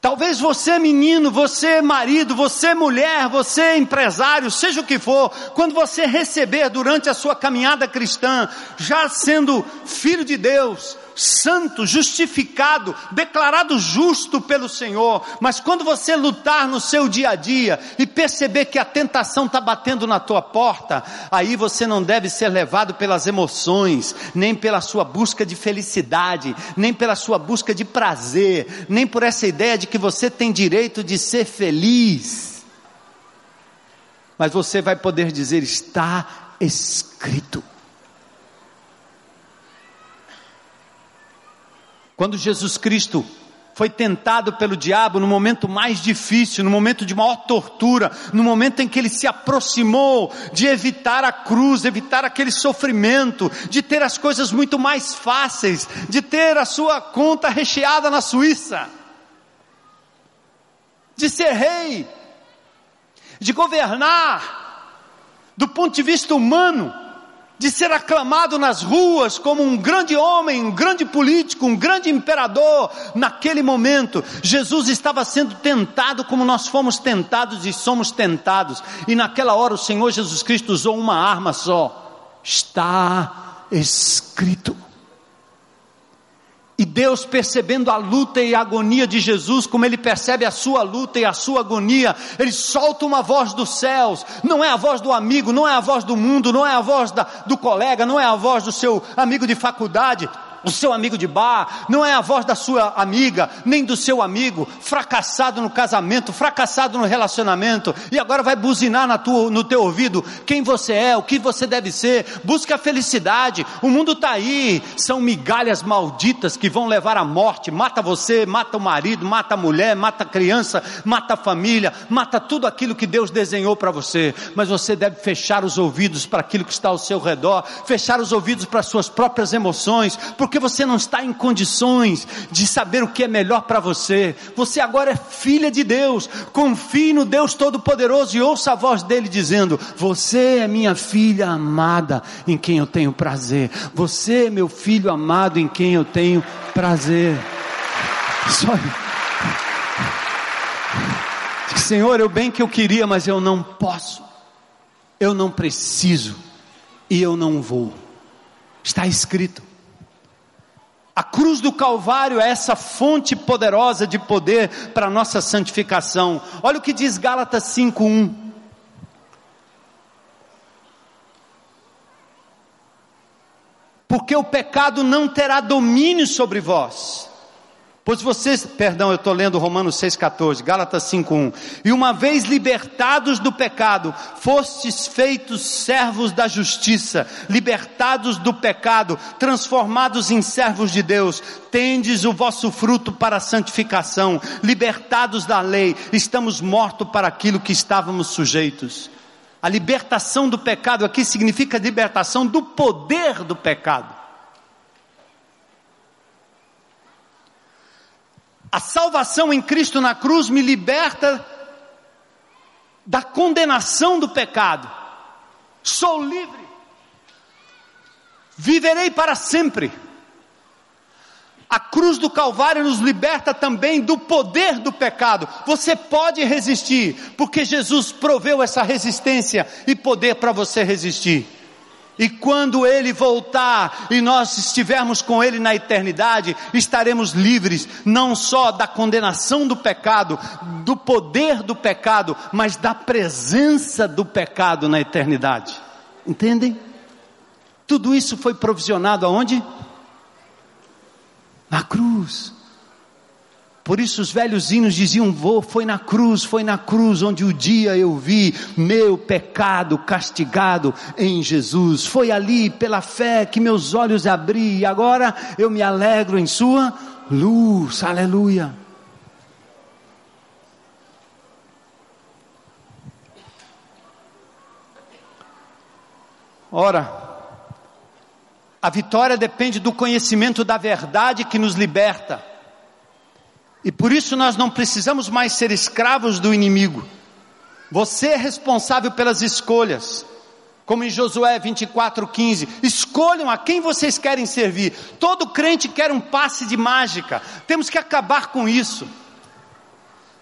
Speaker 1: Talvez você menino, você marido, você mulher, você empresário, seja o que for, quando você receber durante a sua caminhada cristã, já sendo filho de Deus, santo, justificado, declarado justo pelo Senhor, mas quando você lutar no seu dia a dia e perceber que a tentação está batendo na tua porta, aí você não deve ser levado pelas emoções, nem pela sua busca de felicidade, nem pela sua busca de prazer, nem por essa ideia de que você tem direito de ser feliz. Mas você vai poder dizer: está escrito. Quando Jesus Cristo foi tentado pelo diabo no momento mais difícil, no momento de maior tortura, no momento em que ele se aproximou de evitar a cruz, evitar aquele sofrimento, de ter as coisas muito mais fáceis, de ter a sua conta recheada na Suíça, de ser rei, de governar, do ponto de vista humano, de ser aclamado nas ruas como um grande homem, um grande político, um grande imperador. Naquele momento, Jesus estava sendo tentado como nós fomos tentados e somos tentados. E naquela hora, o Senhor Jesus Cristo usou uma arma só: está escrito. E Deus, percebendo a luta e a agonia de Jesus, como Ele percebe a sua luta e a sua agonia, Ele solta uma voz dos céus. Não é a voz do amigo, não é a voz do mundo, não é a voz da, do colega, não é a voz do seu amigo de faculdade o seu amigo de bar, não é a voz da sua amiga, nem do seu amigo, fracassado no casamento, fracassado no relacionamento, e agora vai buzinar na tua, no teu ouvido quem você é, o que você deve ser, busca a felicidade, o mundo está aí, são migalhas malditas que vão levar à morte, mata você, mata o marido, mata a mulher, mata a criança, mata a família, mata tudo aquilo que Deus desenhou para você, mas você deve fechar os ouvidos para aquilo que está ao seu redor, fechar os ouvidos para as suas próprias emoções, porque porque você não está em condições de saber o que é melhor para você. Você agora é filha de Deus. Confie no Deus Todo-Poderoso e ouça a voz dele dizendo: Você é minha filha amada, em quem eu tenho prazer. Você é meu filho amado, em quem eu tenho prazer. Só. Senhor, eu bem que eu queria, mas eu não posso. Eu não preciso e eu não vou. Está escrito. A cruz do Calvário é essa fonte poderosa de poder para a nossa santificação. Olha o que diz Gálatas 5:1. Porque o pecado não terá domínio sobre vós Pois vocês, perdão, eu estou lendo Romanos 6,14, Gálatas 5,1. E uma vez libertados do pecado, fostes feitos servos da justiça, libertados do pecado, transformados em servos de Deus, tendes o vosso fruto para a santificação, libertados da lei, estamos mortos para aquilo que estávamos sujeitos. A libertação do pecado aqui significa libertação do poder do pecado. A salvação em Cristo na cruz me liberta da condenação do pecado. Sou livre. Viverei para sempre. A cruz do Calvário nos liberta também do poder do pecado. Você pode resistir, porque Jesus proveu essa resistência e poder para você resistir. E quando Ele voltar e nós estivermos com Ele na eternidade, estaremos livres não só da condenação do pecado, do poder do pecado, mas da presença do pecado na eternidade. Entendem? Tudo isso foi provisionado aonde? Na cruz. Por isso os velhos hinos diziam: Vou, foi na cruz, foi na cruz onde o dia eu vi meu pecado castigado em Jesus. Foi ali pela fé que meus olhos abri e agora eu me alegro em Sua luz. Aleluia. Ora, a vitória depende do conhecimento da verdade que nos liberta. E por isso nós não precisamos mais ser escravos do inimigo. Você é responsável pelas escolhas. Como em Josué 24:15, escolham a quem vocês querem servir. Todo crente quer um passe de mágica. Temos que acabar com isso.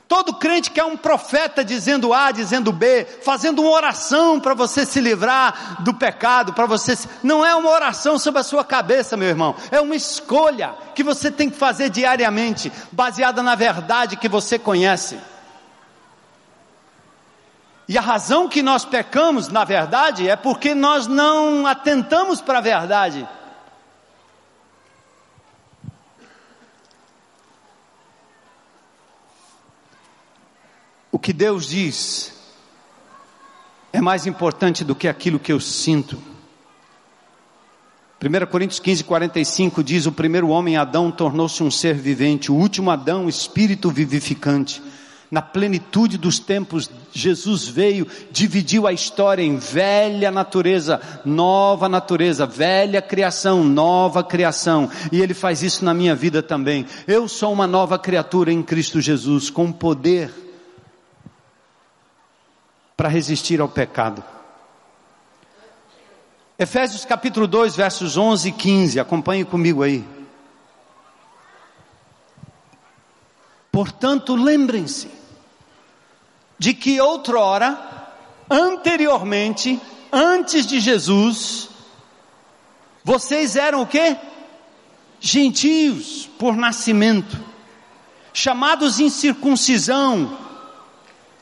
Speaker 1: Todo crente quer um profeta dizendo A, dizendo B, fazendo uma oração para você se livrar do pecado, para você. Se... Não é uma oração sobre a sua cabeça, meu irmão. É uma escolha que você tem que fazer diariamente, baseada na verdade que você conhece. E a razão que nós pecamos, na verdade, é porque nós não atentamos para a verdade. O que Deus diz é mais importante do que aquilo que eu sinto. 1 Coríntios 15, 45 diz: O primeiro homem, Adão, tornou-se um ser vivente, o último Adão, espírito vivificante. Na plenitude dos tempos, Jesus veio, dividiu a história em velha natureza, nova natureza, velha criação, nova criação, e Ele faz isso na minha vida também. Eu sou uma nova criatura em Cristo Jesus, com poder para resistir ao pecado. Efésios capítulo 2, versos 11 e 15, acompanhe comigo aí. Portanto, lembrem-se de que outrora, anteriormente, antes de Jesus, vocês eram o quê? Gentios por nascimento, chamados incircuncisão,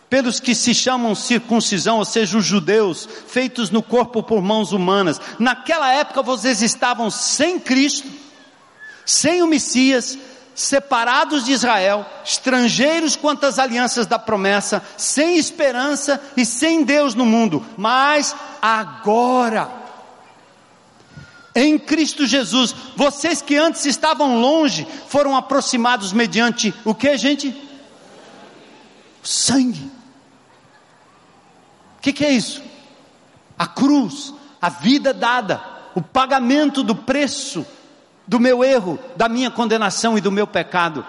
Speaker 1: pelos que se chamam circuncisão, ou seja, os judeus, feitos no corpo por mãos humanas. Naquela época vocês estavam sem Cristo, sem o Messias, separados de Israel, estrangeiros quanto às alianças da promessa, sem esperança e sem Deus no mundo. Mas agora, em Cristo Jesus, vocês que antes estavam longe, foram aproximados mediante o que, gente? Sangue que, que é isso? A cruz, a vida dada, o pagamento do preço do meu erro, da minha condenação e do meu pecado,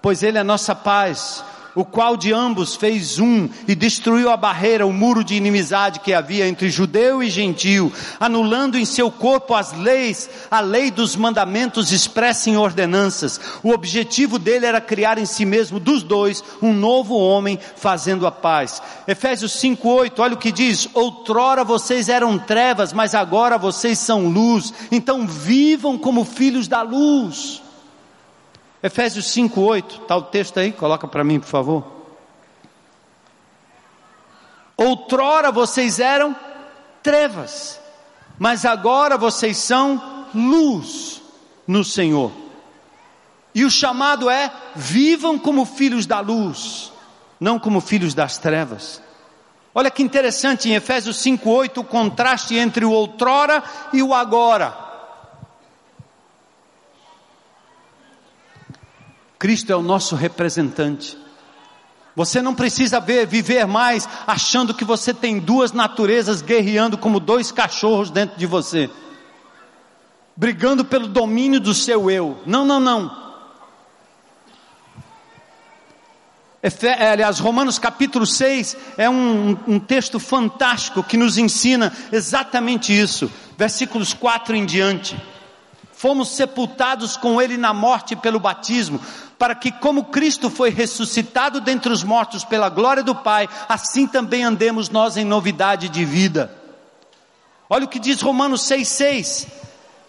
Speaker 1: pois Ele é nossa paz, o qual de ambos fez um e destruiu a barreira, o muro de inimizade que havia entre judeu e gentio, anulando em seu corpo as leis, a lei dos mandamentos expressa em ordenanças. O objetivo dele era criar em si mesmo dos dois um novo homem fazendo a paz. Efésios 5:8, olha o que diz: "Outrora vocês eram trevas, mas agora vocês são luz. Então vivam como filhos da luz." Efésios 5:8, está o texto aí, coloca para mim, por favor. Outrora vocês eram trevas, mas agora vocês são luz no Senhor. E o chamado é: vivam como filhos da luz, não como filhos das trevas. Olha que interessante em Efésios 5:8 o contraste entre o outrora e o agora. Cristo é o nosso representante. Você não precisa ver, viver mais achando que você tem duas naturezas guerreando como dois cachorros dentro de você, brigando pelo domínio do seu eu. Não, não, não. É, aliás, Romanos capítulo 6 é um, um, texto fantástico que nos ensina exatamente isso, versículos 4 em diante. Fomos sepultados com Ele na morte pelo batismo, para que, como Cristo foi ressuscitado dentre os mortos pela glória do Pai, assim também andemos nós em novidade de vida. Olha o que diz Romanos 6,6.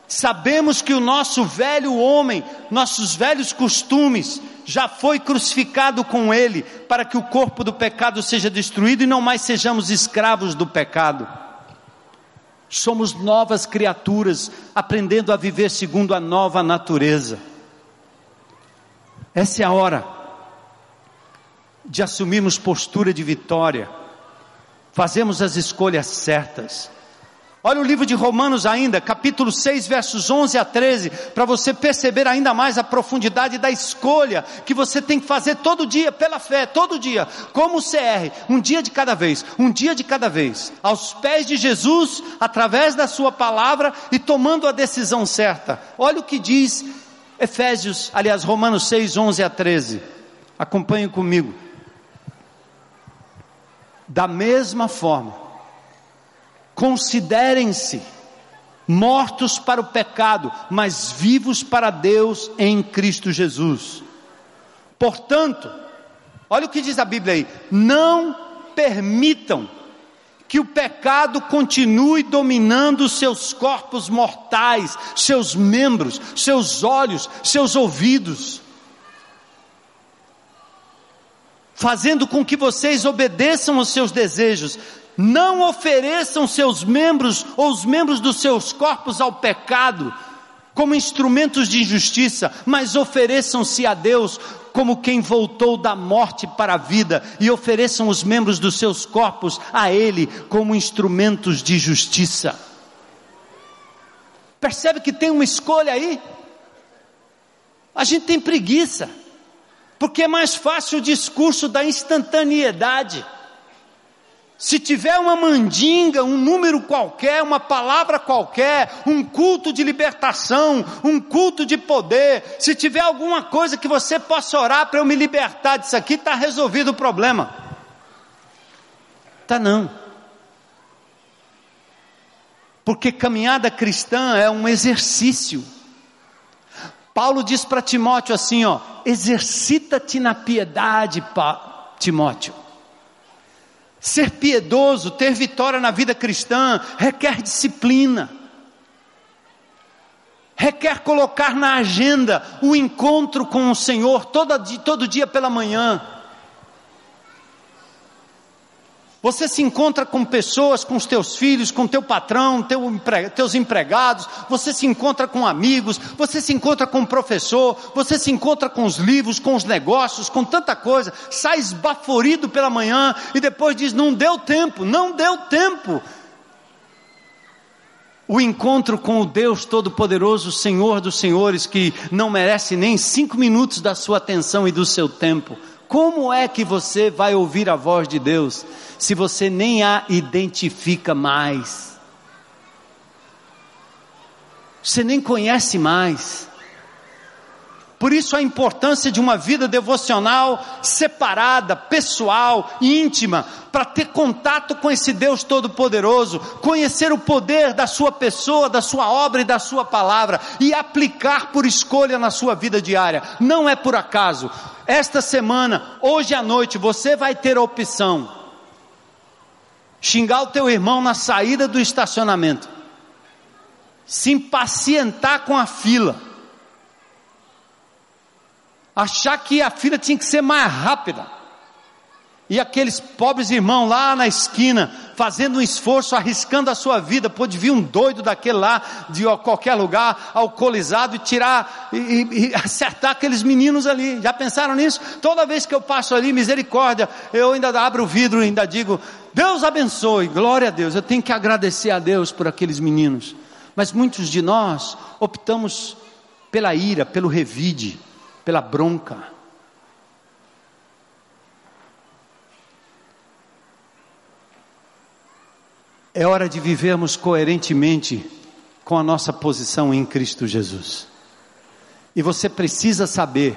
Speaker 1: Sabemos que o nosso velho homem, nossos velhos costumes, já foi crucificado com ele, para que o corpo do pecado seja destruído e não mais sejamos escravos do pecado. Somos novas criaturas, aprendendo a viver segundo a nova natureza. Essa é a hora de assumirmos postura de vitória, fazemos as escolhas certas Olha o livro de Romanos ainda, capítulo 6, versos 11 a 13, para você perceber ainda mais a profundidade da escolha que você tem que fazer todo dia, pela fé, todo dia, como o CR, um dia de cada vez, um dia de cada vez, aos pés de Jesus, através da Sua palavra e tomando a decisão certa. Olha o que diz Efésios, aliás, Romanos 6, 11 a 13. Acompanhe comigo. Da mesma forma, Considerem-se mortos para o pecado, mas vivos para Deus em Cristo Jesus. Portanto, olha o que diz a Bíblia aí: não permitam que o pecado continue dominando seus corpos mortais, seus membros, seus olhos, seus ouvidos, fazendo com que vocês obedeçam aos seus desejos, não ofereçam seus membros ou os membros dos seus corpos ao pecado como instrumentos de injustiça, mas ofereçam-se a Deus como quem voltou da morte para a vida e ofereçam os membros dos seus corpos a Ele como instrumentos de justiça. Percebe que tem uma escolha aí? A gente tem preguiça, porque é mais fácil o discurso da instantaneidade. Se tiver uma mandinga, um número qualquer, uma palavra qualquer, um culto de libertação, um culto de poder, se tiver alguma coisa que você possa orar para eu me libertar disso aqui, está resolvido o problema. Tá não. Porque caminhada cristã é um exercício. Paulo diz para Timóteo assim, ó, exercita-te na piedade, Timóteo. Ser piedoso, ter vitória na vida cristã, requer disciplina, requer colocar na agenda o encontro com o Senhor todo, todo dia pela manhã. Você se encontra com pessoas, com os teus filhos, com teu patrão, teu teus empregados, você se encontra com amigos, você se encontra com o professor, você se encontra com os livros, com os negócios, com tanta coisa, sai esbaforido pela manhã e depois diz: não deu tempo, não deu tempo. O encontro com o Deus Todo-Poderoso, Senhor dos Senhores, que não merece nem cinco minutos da sua atenção e do seu tempo. Como é que você vai ouvir a voz de Deus se você nem a identifica mais? Você nem conhece mais. Por isso a importância de uma vida devocional separada, pessoal, íntima, para ter contato com esse Deus Todo-Poderoso, conhecer o poder da sua pessoa, da sua obra e da sua palavra e aplicar por escolha na sua vida diária. Não é por acaso. Esta semana, hoje à noite, você vai ter a opção. Xingar o teu irmão na saída do estacionamento, se impacientar com a fila, achar que a fila tinha que ser mais rápida, e aqueles pobres irmãos lá na esquina, fazendo um esforço, arriscando a sua vida, pode vir um doido daquele lá, de qualquer lugar, alcoolizado, e tirar, e, e, e acertar aqueles meninos ali. Já pensaram nisso? Toda vez que eu passo ali, misericórdia, eu ainda abro o vidro e ainda digo, Deus abençoe, glória a Deus. Eu tenho que agradecer a Deus por aqueles meninos. Mas muitos de nós optamos pela ira, pelo revide, pela bronca É hora de vivermos coerentemente com a nossa posição em Cristo Jesus. E você precisa saber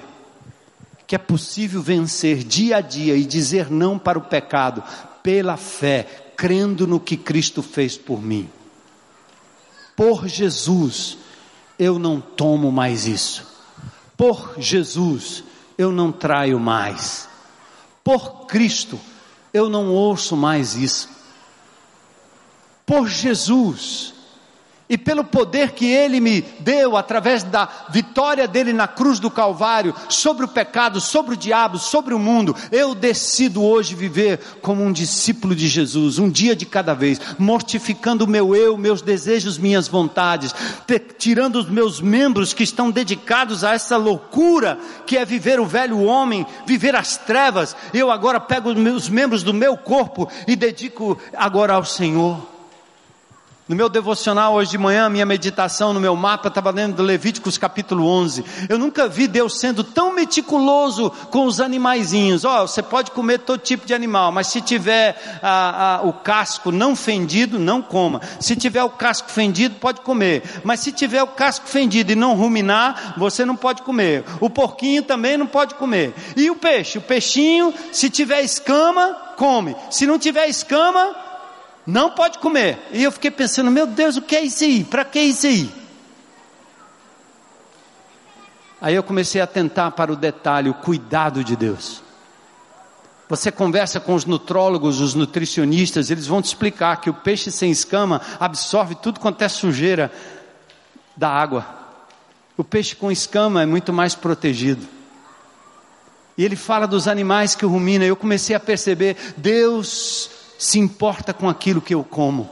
Speaker 1: que é possível vencer dia a dia e dizer não para o pecado pela fé, crendo no que Cristo fez por mim. Por Jesus, eu não tomo mais isso. Por Jesus, eu não traio mais. Por Cristo, eu não ouço mais isso. Por Jesus, e pelo poder que Ele me deu através da vitória dele na cruz do Calvário sobre o pecado, sobre o diabo, sobre o mundo, eu decido hoje viver como um discípulo de Jesus, um dia de cada vez, mortificando o meu eu, meus desejos, minhas vontades, tirando os meus membros que estão dedicados a essa loucura que é viver o velho homem, viver as trevas. Eu agora pego os membros do meu corpo e dedico agora ao Senhor. No meu devocional hoje de manhã, minha meditação no meu mapa estava lendo do Levíticos capítulo 11. Eu nunca vi Deus sendo tão meticuloso com os animaizinhos. Ó, oh, você pode comer todo tipo de animal, mas se tiver ah, ah, o casco não fendido, não coma. Se tiver o casco fendido, pode comer. Mas se tiver o casco fendido e não ruminar, você não pode comer. O porquinho também não pode comer. E o peixe? O peixinho, se tiver escama, come. Se não tiver escama, não pode comer. E eu fiquei pensando, meu Deus, o que é isso aí? Para que isso aí? Aí eu comecei a atentar para o detalhe, o cuidado de Deus. Você conversa com os nutrólogos, os nutricionistas, eles vão te explicar que o peixe sem escama absorve tudo quanto é sujeira da água. O peixe com escama é muito mais protegido. E ele fala dos animais que ruminam. Eu comecei a perceber, Deus se importa com aquilo que eu como.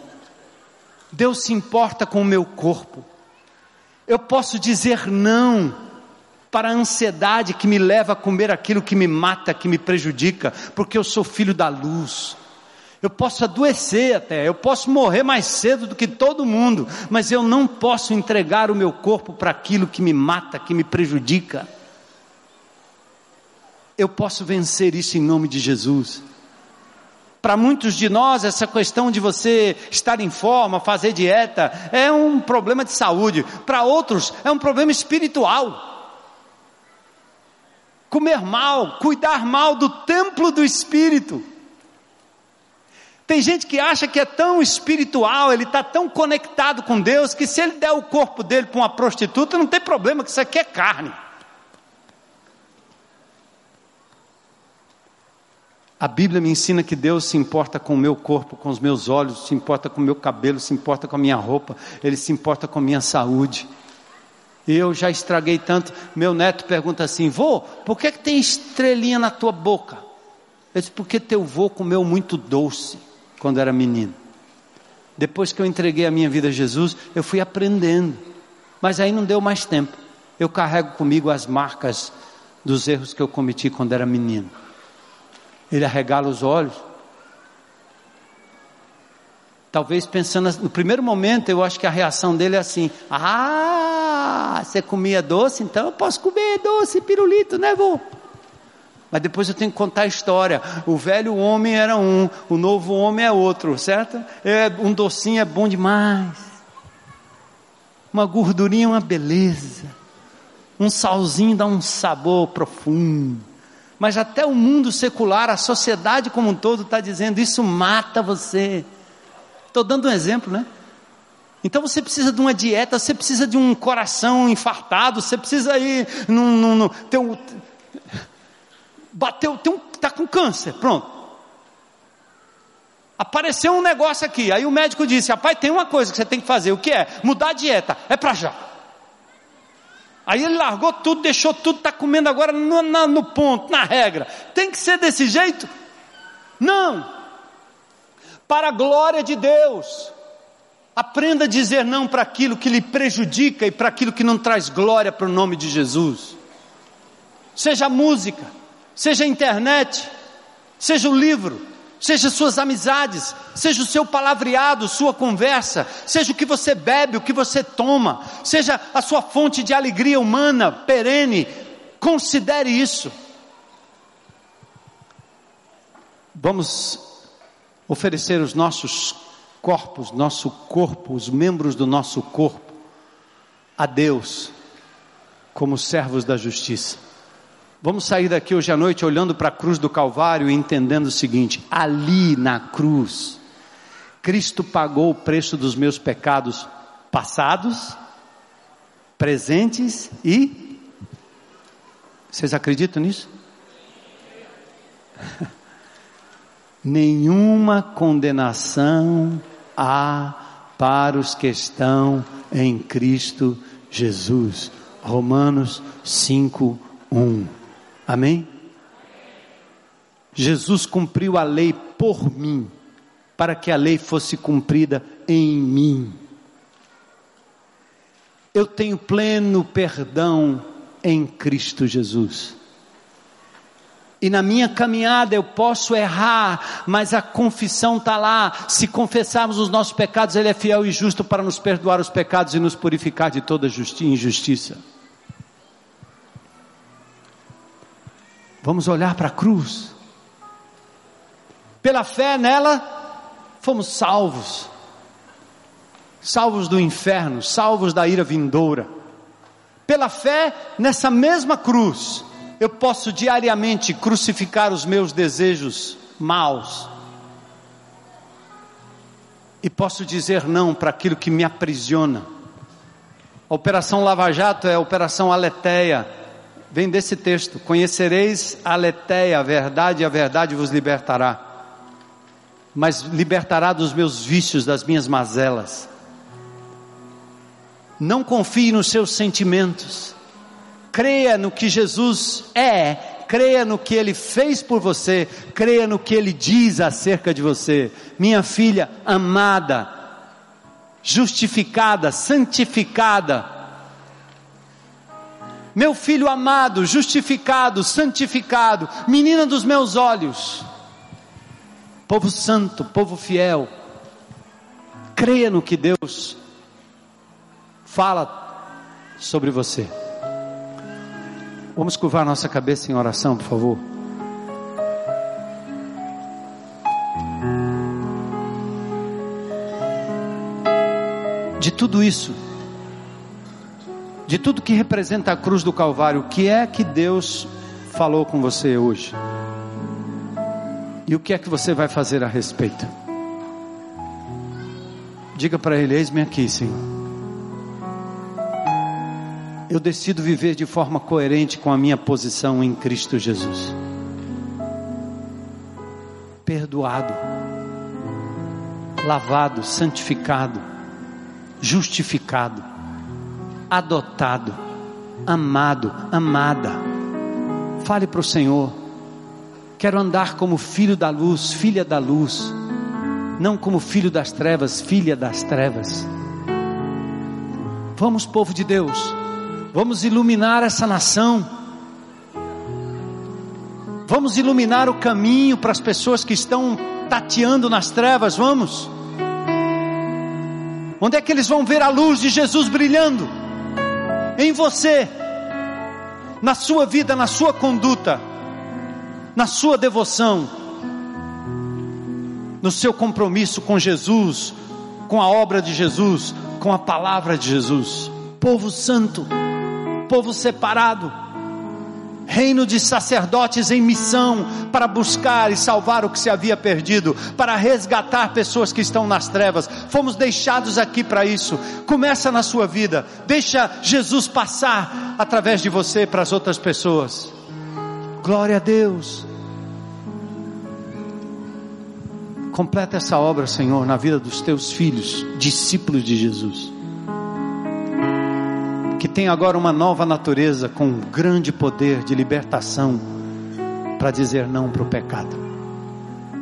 Speaker 1: Deus se importa com o meu corpo. Eu posso dizer não para a ansiedade que me leva a comer aquilo que me mata, que me prejudica, porque eu sou filho da luz. Eu posso adoecer até, eu posso morrer mais cedo do que todo mundo, mas eu não posso entregar o meu corpo para aquilo que me mata, que me prejudica. Eu posso vencer isso em nome de Jesus. Para muitos de nós, essa questão de você estar em forma, fazer dieta, é um problema de saúde. Para outros, é um problema espiritual. Comer mal, cuidar mal do templo do espírito. Tem gente que acha que é tão espiritual, ele está tão conectado com Deus, que se ele der o corpo dele para uma prostituta, não tem problema, que isso aqui é carne. A Bíblia me ensina que Deus se importa com o meu corpo, com os meus olhos, se importa com o meu cabelo, se importa com a minha roupa, Ele se importa com a minha saúde. E eu já estraguei tanto. Meu neto pergunta assim: vô, por que, que tem estrelinha na tua boca? Eu disse: porque teu vô comeu muito doce quando era menino. Depois que eu entreguei a minha vida a Jesus, eu fui aprendendo. Mas aí não deu mais tempo. Eu carrego comigo as marcas dos erros que eu cometi quando era menino. Ele arregala os olhos. Talvez pensando no primeiro momento, eu acho que a reação dele é assim: Ah, você comia doce, então eu posso comer doce, pirulito, né, vô? Mas depois eu tenho que contar a história. O velho homem era um, o novo homem é outro, certo? É, um docinho é bom demais. Uma gordurinha é uma beleza. Um salzinho dá um sabor profundo mas até o mundo secular, a sociedade como um todo está dizendo: isso mata você. Estou dando um exemplo, né? Então você precisa de uma dieta, você precisa de um coração infartado, você precisa ir num. num, num ter um, bateu, tem um, está com câncer, pronto. Apareceu um negócio aqui, aí o médico disse: rapaz, tem uma coisa que você tem que fazer, o que é? Mudar a dieta, é para já. Aí ele largou tudo, deixou tudo, está comendo agora no, no ponto, na regra. Tem que ser desse jeito? Não. Para a glória de Deus. Aprenda a dizer não para aquilo que lhe prejudica e para aquilo que não traz glória para o nome de Jesus. Seja música, seja internet, seja o livro, seja suas amizades, seja o seu palavreado, sua conversa, seja o que você bebe, o que você toma, seja a sua fonte de alegria humana perene, considere isso. Vamos oferecer os nossos corpos, nosso corpo, os membros do nosso corpo, a Deus, como servos da justiça. Vamos sair daqui hoje à noite olhando para a cruz do Calvário e entendendo o seguinte: ali na cruz, Cristo pagou o preço dos meus pecados passados, presentes e. Vocês acreditam nisso? (laughs) Nenhuma condenação há para os que estão em Cristo Jesus. Romanos 5, 1. Amém? Jesus cumpriu a lei por mim, para que a lei fosse cumprida em mim. Eu tenho pleno perdão em Cristo Jesus. E na minha caminhada eu posso errar, mas a confissão está lá. Se confessarmos os nossos pecados, Ele é fiel e justo para nos perdoar os pecados e nos purificar de toda injustiça. Vamos olhar para a cruz. Pela fé nela, fomos salvos. Salvos do inferno, salvos da ira vindoura. Pela fé nessa mesma cruz, eu posso diariamente crucificar os meus desejos maus. E posso dizer não para aquilo que me aprisiona. A Operação Lava Jato é a Operação Aleteia vem desse texto: Conhecereis a letéia, a verdade, e a verdade vos libertará. Mas libertará dos meus vícios, das minhas mazelas. Não confie nos seus sentimentos. Creia no que Jesus é, creia no que ele fez por você, creia no que ele diz acerca de você. Minha filha amada, justificada, santificada, meu filho amado, justificado, santificado, menina dos meus olhos, povo santo, povo fiel, creia no que Deus fala sobre você. Vamos curvar nossa cabeça em oração, por favor. De tudo isso, de tudo que representa a cruz do Calvário, o que é que Deus falou com você hoje? E o que é que você vai fazer a respeito? Diga para Ele: Eis-me aqui, Senhor. Eu decido viver de forma coerente com a minha posição em Cristo Jesus. Perdoado, lavado, santificado, justificado adotado, amado, amada. Fale para o Senhor: quero andar como filho da luz, filha da luz, não como filho das trevas, filha das trevas. Vamos, povo de Deus, vamos iluminar essa nação. Vamos iluminar o caminho para as pessoas que estão tateando nas trevas, vamos. Onde é que eles vão ver a luz de Jesus brilhando? Em você, na sua vida, na sua conduta, na sua devoção, no seu compromisso com Jesus, com a obra de Jesus, com a palavra de Jesus. Povo santo, povo separado, reino de sacerdotes em missão para buscar e salvar o que se havia perdido, para resgatar pessoas que estão nas trevas. Fomos deixados aqui para isso. Começa na sua vida, deixa Jesus passar através de você para as outras pessoas. Glória a Deus. Completa essa obra, Senhor, na vida dos teus filhos, discípulos de Jesus que tem agora uma nova natureza com um grande poder de libertação para dizer não para o pecado.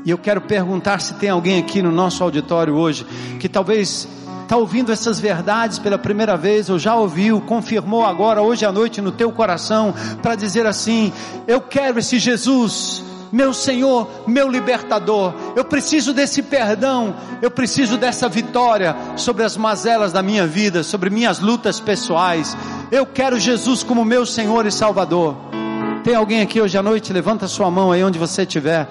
Speaker 1: E eu quero perguntar se tem alguém aqui no nosso auditório hoje que talvez está ouvindo essas verdades pela primeira vez, ou já ouviu, confirmou agora, hoje à noite, no teu coração, para dizer assim: Eu quero esse Jesus meu Senhor, meu libertador. Eu preciso desse perdão, eu preciso dessa vitória sobre as mazelas da minha vida, sobre minhas lutas pessoais. Eu quero Jesus como meu Senhor e Salvador. Tem alguém aqui hoje à noite? Levanta sua mão aí onde você estiver.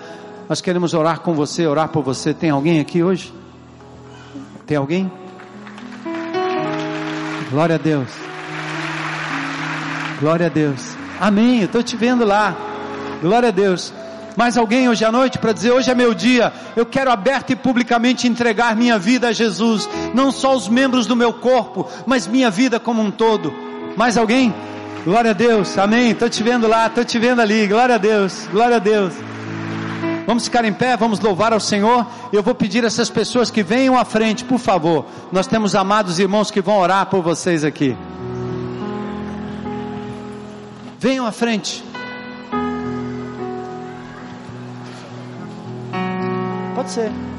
Speaker 1: Nós queremos orar com você, orar por você. Tem alguém aqui hoje? Tem alguém? Glória a Deus. Glória a Deus. Amém. Eu estou te vendo lá. Glória a Deus. Mais alguém hoje à noite para dizer: hoje é meu dia, eu quero aberto e publicamente entregar minha vida a Jesus, não só os membros do meu corpo, mas minha vida como um todo. Mais alguém? Glória a Deus, amém. Estou te vendo lá, estou te vendo ali, glória a Deus, glória a Deus. Vamos ficar em pé, vamos louvar ao Senhor. Eu vou pedir a essas pessoas que venham à frente, por favor. Nós temos amados irmãos que vão orar por vocês aqui. Venham à frente. Pode ser.